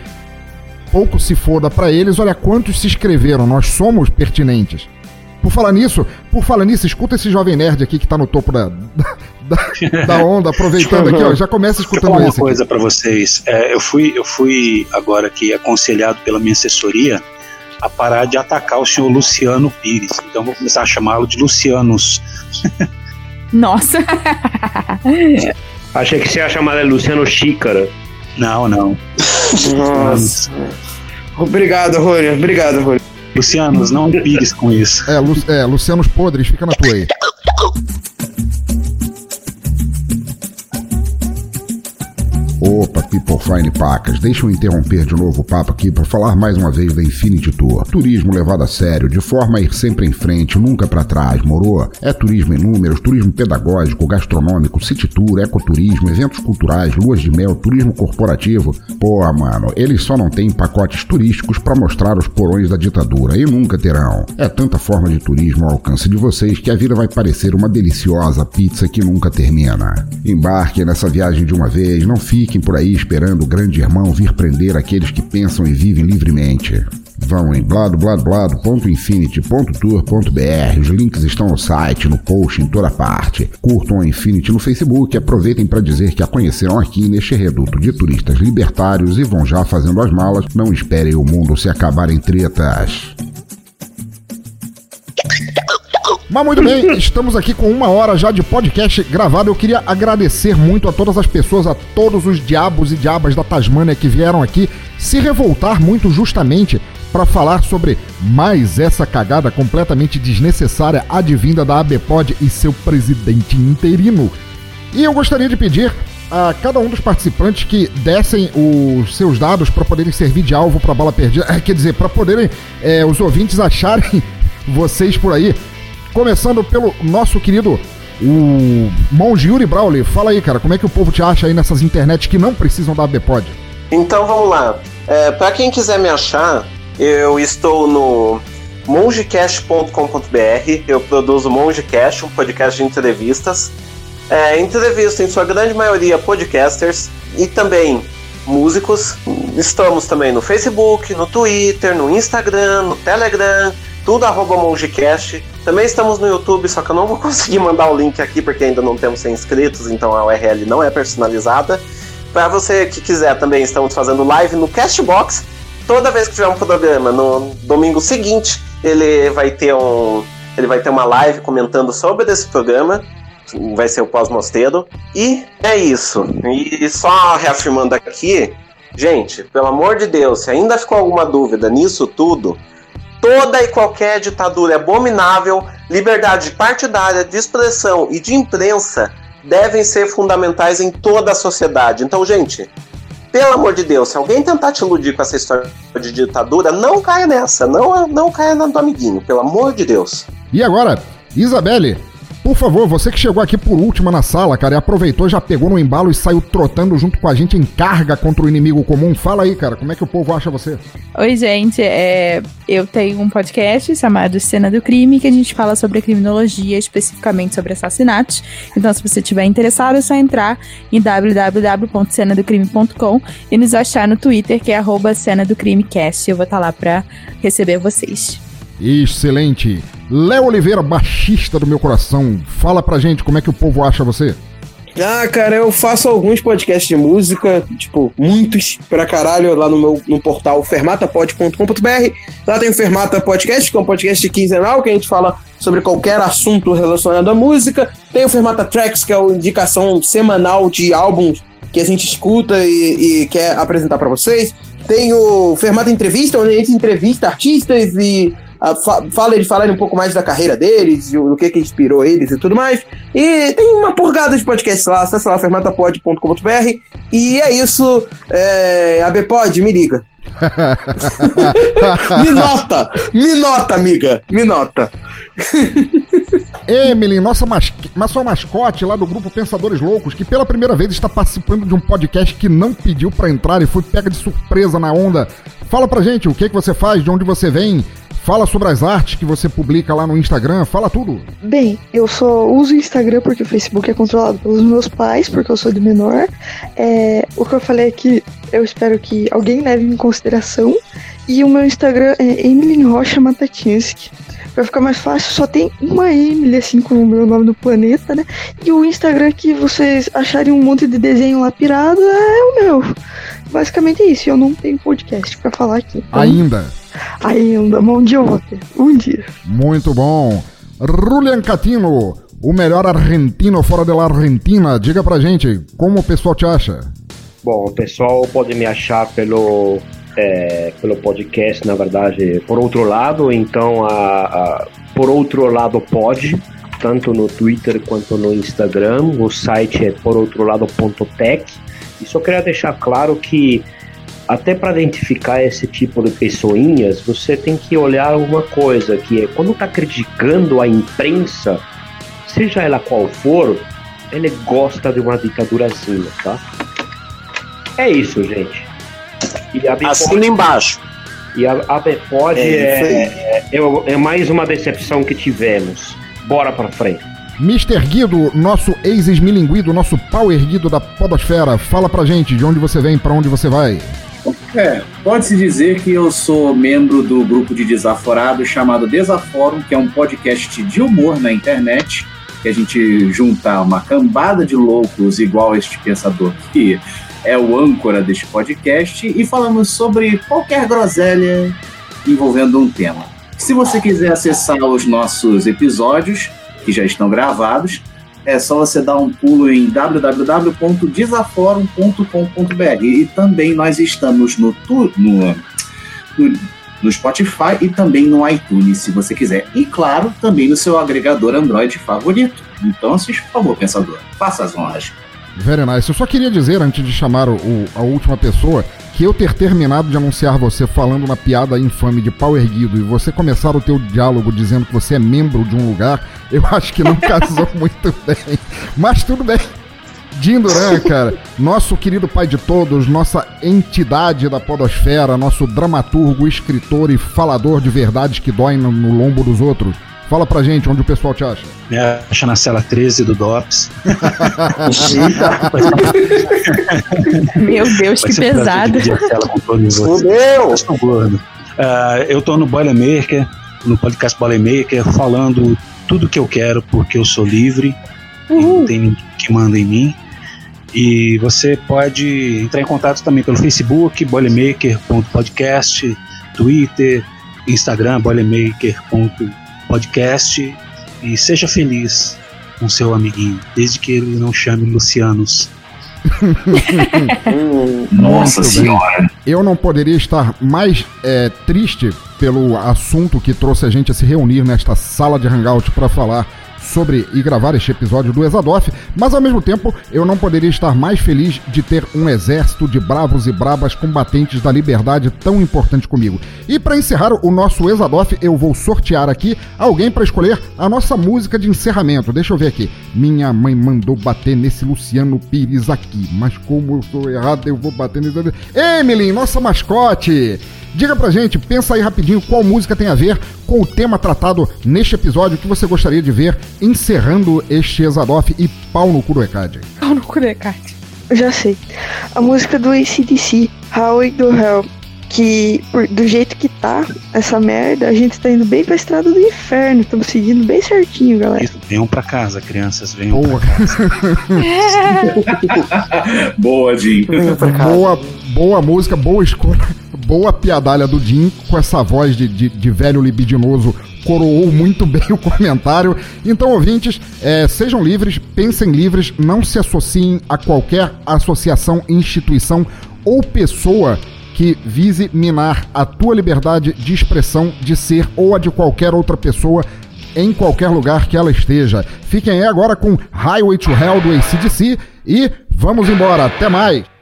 pouco se foda pra eles, olha quantos se inscreveram, nós somos pertinentes. Por falar nisso, por falar nisso, escuta esse jovem nerd aqui que tá no topo da, da, da onda, aproveitando aqui, ó. Já começa escutando falar uma esse. coisa pra vocês. É, eu, fui, eu fui agora aqui aconselhado pela minha assessoria a parar de atacar o senhor Luciano Pires. Então vou começar a chamá-lo de Lucianos. Nossa. Achei que você ia chamar ele Luciano Xícara. Não, não. Nossa. Obrigado, Rony. Obrigado, Rony. Lucianos, não pires com isso. É, Lu, é, Lucianos Podres, fica na tua aí. People Fine Pacas, deixa eu interromper de novo o papo aqui para falar mais uma vez da Infinity Tour. Turismo levado a sério, de forma a ir sempre em frente, nunca para trás, morou? É turismo em números, turismo pedagógico, gastronômico, city tour, ecoturismo, eventos culturais, luas de mel, turismo corporativo. Pô, mano, eles só não têm pacotes turísticos para mostrar os porões da ditadura e nunca terão. É tanta forma de turismo ao alcance de vocês que a vida vai parecer uma deliciosa pizza que nunca termina. Embarquem nessa viagem de uma vez, não fiquem por aí esperando o grande irmão vir prender aqueles que pensam e vivem livremente. Vão em bladobladblado.infinity.tour.br. Os links estão no site, no post, em toda parte. Curtam a Infinity no Facebook e aproveitem para dizer que a conheceram aqui neste reduto de turistas libertários e vão já fazendo as malas. Não esperem o mundo se acabar em tretas. Mas muito bem, estamos aqui com uma hora já de podcast gravado. Eu queria agradecer muito a todas as pessoas, a todos os diabos e diabas da Tasmânia que vieram aqui se revoltar muito justamente para falar sobre mais essa cagada completamente desnecessária advinda da ABPOD e seu presidente interino. E eu gostaria de pedir a cada um dos participantes que dessem os seus dados para poderem servir de alvo para bala perdida, quer dizer, para poderem eh, os ouvintes acharem vocês por aí. Começando pelo nosso querido o Monge Yuri Brawley. Fala aí, cara, como é que o povo te acha aí nessas internets que não precisam da ABPOD? Então vamos lá. É, para quem quiser me achar, eu estou no mongecast.com.br. Eu produzo Mongecast, um podcast de entrevistas. É, entrevisto em sua grande maioria podcasters e também músicos. Estamos também no Facebook, no Twitter, no Instagram, no Telegram, tudo arroba Mongecast. Também estamos no YouTube, só que eu não vou conseguir mandar o link aqui porque ainda não temos 100 inscritos, então a URL não é personalizada. Para você que quiser também, estamos fazendo live no Castbox. Toda vez que tiver um programa, no domingo seguinte, ele vai ter um, ele vai ter uma live comentando sobre esse programa. Vai ser o pós-mosteiro. E é isso. E só reafirmando aqui, gente, pelo amor de Deus, se ainda ficou alguma dúvida nisso tudo, toda e qualquer ditadura abominável, liberdade partidária, de expressão e de imprensa devem ser fundamentais em toda a sociedade. Então, gente, pelo amor de Deus, se alguém tentar te iludir com essa história de ditadura, não caia nessa, não, não caia na do amiguinho, pelo amor de Deus. E agora, Isabelle, por favor, você que chegou aqui por última na sala, cara, e aproveitou, já pegou no embalo e saiu trotando junto com a gente em carga contra o inimigo comum. Fala aí, cara, como é que o povo acha você? Oi, gente. É, eu tenho um podcast chamado Cena do Crime, que a gente fala sobre criminologia, especificamente sobre assassinatos. Então, se você estiver interessado, é só entrar em www.cenadocrime.com e nos achar no Twitter, que é arroba Cena do Crime Cast. Eu vou estar lá pra receber vocês. Excelente. Léo Oliveira, baixista do meu coração, fala pra gente como é que o povo acha você. Ah, cara, eu faço alguns podcasts de música, tipo, muitos pra caralho, lá no meu no portal fermatapod.com.br. Lá tem o Fermata Podcast, que é um podcast quinzenal, que a gente fala sobre qualquer assunto relacionado à música. Tem o Fermata Tracks, que é uma indicação semanal de álbuns que a gente escuta e, e quer apresentar pra vocês. Tem o Fermata Entrevista, onde a gente entrevista artistas e ah, fa- fala eles falarem um pouco mais da carreira deles, e o, o que que inspirou eles e tudo mais. E tem uma porrada de podcasts lá, acessa lá fermatapod.com.br. E é isso. É, a Bpod, me liga. me nota! Me nota, amiga! Me nota! Emily, nossa, mas... nossa mascote lá do grupo Pensadores Loucos, que pela primeira vez está participando de um podcast que não pediu pra entrar e foi pega de surpresa na onda. Fala pra gente o que, que você faz, de onde você vem, fala sobre as artes que você publica lá no Instagram, fala tudo. Bem, eu só uso o Instagram porque o Facebook é controlado pelos meus pais, porque eu sou de menor. É, o que eu falei aqui, eu espero que alguém leve em consideração. E o meu Instagram é Emily Rocha Matatinski. Pra ficar mais fácil, só tem uma Emily, assim, com o meu nome do planeta, né? E o Instagram que vocês acharem um monte de desenho lá pirado é o meu. Basicamente é isso. Eu não tenho podcast pra falar aqui. Então, Ainda. Ainda, um eu vou ter. Um dia. Muito bom. Julian Catino, o melhor argentino fora da Argentina. Diga pra gente como o pessoal te acha. Bom, o pessoal pode me achar pelo, é, pelo podcast, na verdade, por outro lado, então a, a- por outro lado pode, tanto no Twitter quanto no Instagram. O site é poroutolado.tech. E só queria deixar claro que até para identificar esse tipo de pessoinhas, você tem que olhar uma coisa, que é quando tá criticando a imprensa, seja ela qual for, ele gosta de uma ditadurazinha, tá? É isso, gente. E a Bipod, Assina embaixo. e a, a Bipod É é, aí. é, é mais uma decepção que tivemos. Bora pra frente. Mr. Guido, nosso ex-esmilinguido, nosso pau erguido da podosfera. Fala pra gente de onde você vem, pra onde você vai. É, pode-se dizer que eu sou membro do grupo de desaforados chamado Desaforum, que é um podcast de humor na internet, que a gente junta uma cambada de loucos igual este pensador que é o âncora deste podcast e falamos sobre qualquer groselha envolvendo um tema. Se você quiser acessar os nossos episódios, que já estão gravados, é só você dar um pulo em www.desaforum.com.br e também nós estamos no, tu- no, no, no Spotify e também no iTunes, se você quiser. E claro, também no seu agregador Android favorito. Então, por favor, pensador. Faça as honras. Very nice. Eu só queria dizer, antes de chamar o- a última pessoa, que eu ter terminado de anunciar você falando uma piada infame de pau erguido e você começar o teu diálogo dizendo que você é membro de um lugar, eu acho que não casou muito bem. Mas tudo bem. Jim Duran, cara, nosso querido pai de todos, nossa entidade da podosfera, nosso dramaturgo, escritor e falador de verdades que doem no, no lombo dos outros. Fala pra gente onde o pessoal te acha. Me acha na cela 13 do DOPS. Meu Deus, Vai que pesado. Fudeu! Ah, eu tô no Boilermaker, no podcast Boilermaker, falando tudo que eu quero, porque eu sou livre e não tem ninguém que manda em mim. E você pode entrar em contato também pelo Facebook, boilermaker.podcast, Twitter, Instagram, boilermaker.podcast. E seja feliz com seu amiguinho, desde que ele não chame Lucianos. Nossa Muito Senhora. Eu não poderia estar mais é, triste pelo assunto que trouxe a gente a se reunir nesta sala de hangout para falar sobre e gravar este episódio do Exadoff, mas ao mesmo tempo eu não poderia estar mais feliz de ter um exército de bravos e brabas combatentes da liberdade tão importante comigo. E para encerrar o nosso Exadoff, eu vou sortear aqui alguém para escolher a nossa música de encerramento. Deixa eu ver aqui. Minha mãe mandou bater nesse Luciano Pires aqui, mas como eu sou errado, eu vou bater nesse. Emily, nossa mascote! Diga pra gente, pensa aí rapidinho qual música tem a ver com o tema tratado neste episódio que você gostaria de ver encerrando este Exadoff e pau no ECAD. Pau no já sei. A música do ACDC, Highway to Hell. Que por- do jeito que tá, essa merda, a gente tá indo bem pra estrada do inferno. Estamos seguindo bem certinho, galera. Isso, venham pra casa, crianças, venham Boa. pra casa. Boa, Jim. Boa, boa música, boa escolha, boa piadalha do Jim com essa voz de, de, de velho libidinoso. Coroou muito bem o comentário. Então, ouvintes, é, sejam livres, pensem livres, não se associem a qualquer associação, instituição ou pessoa que vise minar a tua liberdade de expressão, de ser ou a de qualquer outra pessoa em qualquer lugar que ela esteja. Fiquem aí agora com Highway to Hell do ACDC e vamos embora. Até mais!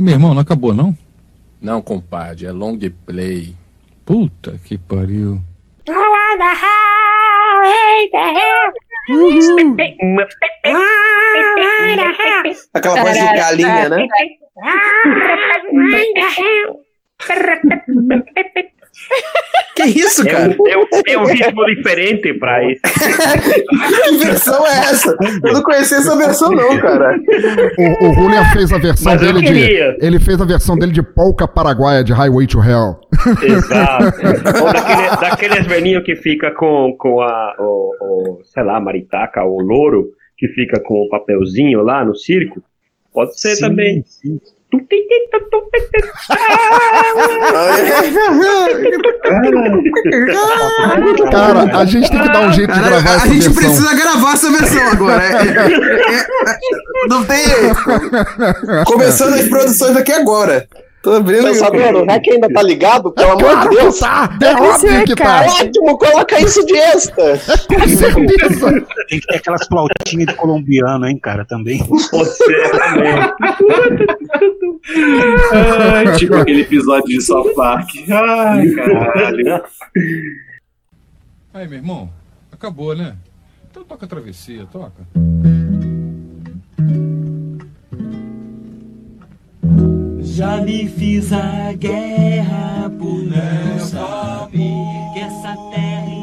Ah, meu irmão, não acabou, não? Não, compadre, é long play. Puta que pariu. Aquela voz de galinha, né? Que isso, É cara? um, é um- é um ritmo diferente pra isso. que versão é essa? Eu não conhecia essa versão, não, cara. O, o Julian fez a versão Mas dele de. Ele fez a versão dele de polca paraguaia de Highway to Hell. Exato. Ou daquele, daqueles velhinhos que fica com, com a, o, o, sei lá, maritaca, o louro, que fica com o papelzinho lá no circo. Pode ser Sim, também. Cara, a gente tem que dar um jeito de Cara, gravar a essa gente versão. precisa gravar essa versão agora. É- é- é- não tem. Começando as produções aqui agora. Tô abrindo. Tá sabendo? O REC ainda tá ligado? Pelo amor de Deus. Tá, é Deve óbvio ser, que cara. tá. Ótimo, coloca isso de extra. Com certeza. Tem que ter aquelas flautinhas de colombiano, hein, cara, também. Ser também. Ai, tipo aquele episódio de South Park. Ai, caralho. Aí, meu irmão, acabou, né? Então toca a travessia, toca. Já lhe fiz a guerra por não saber que essa terra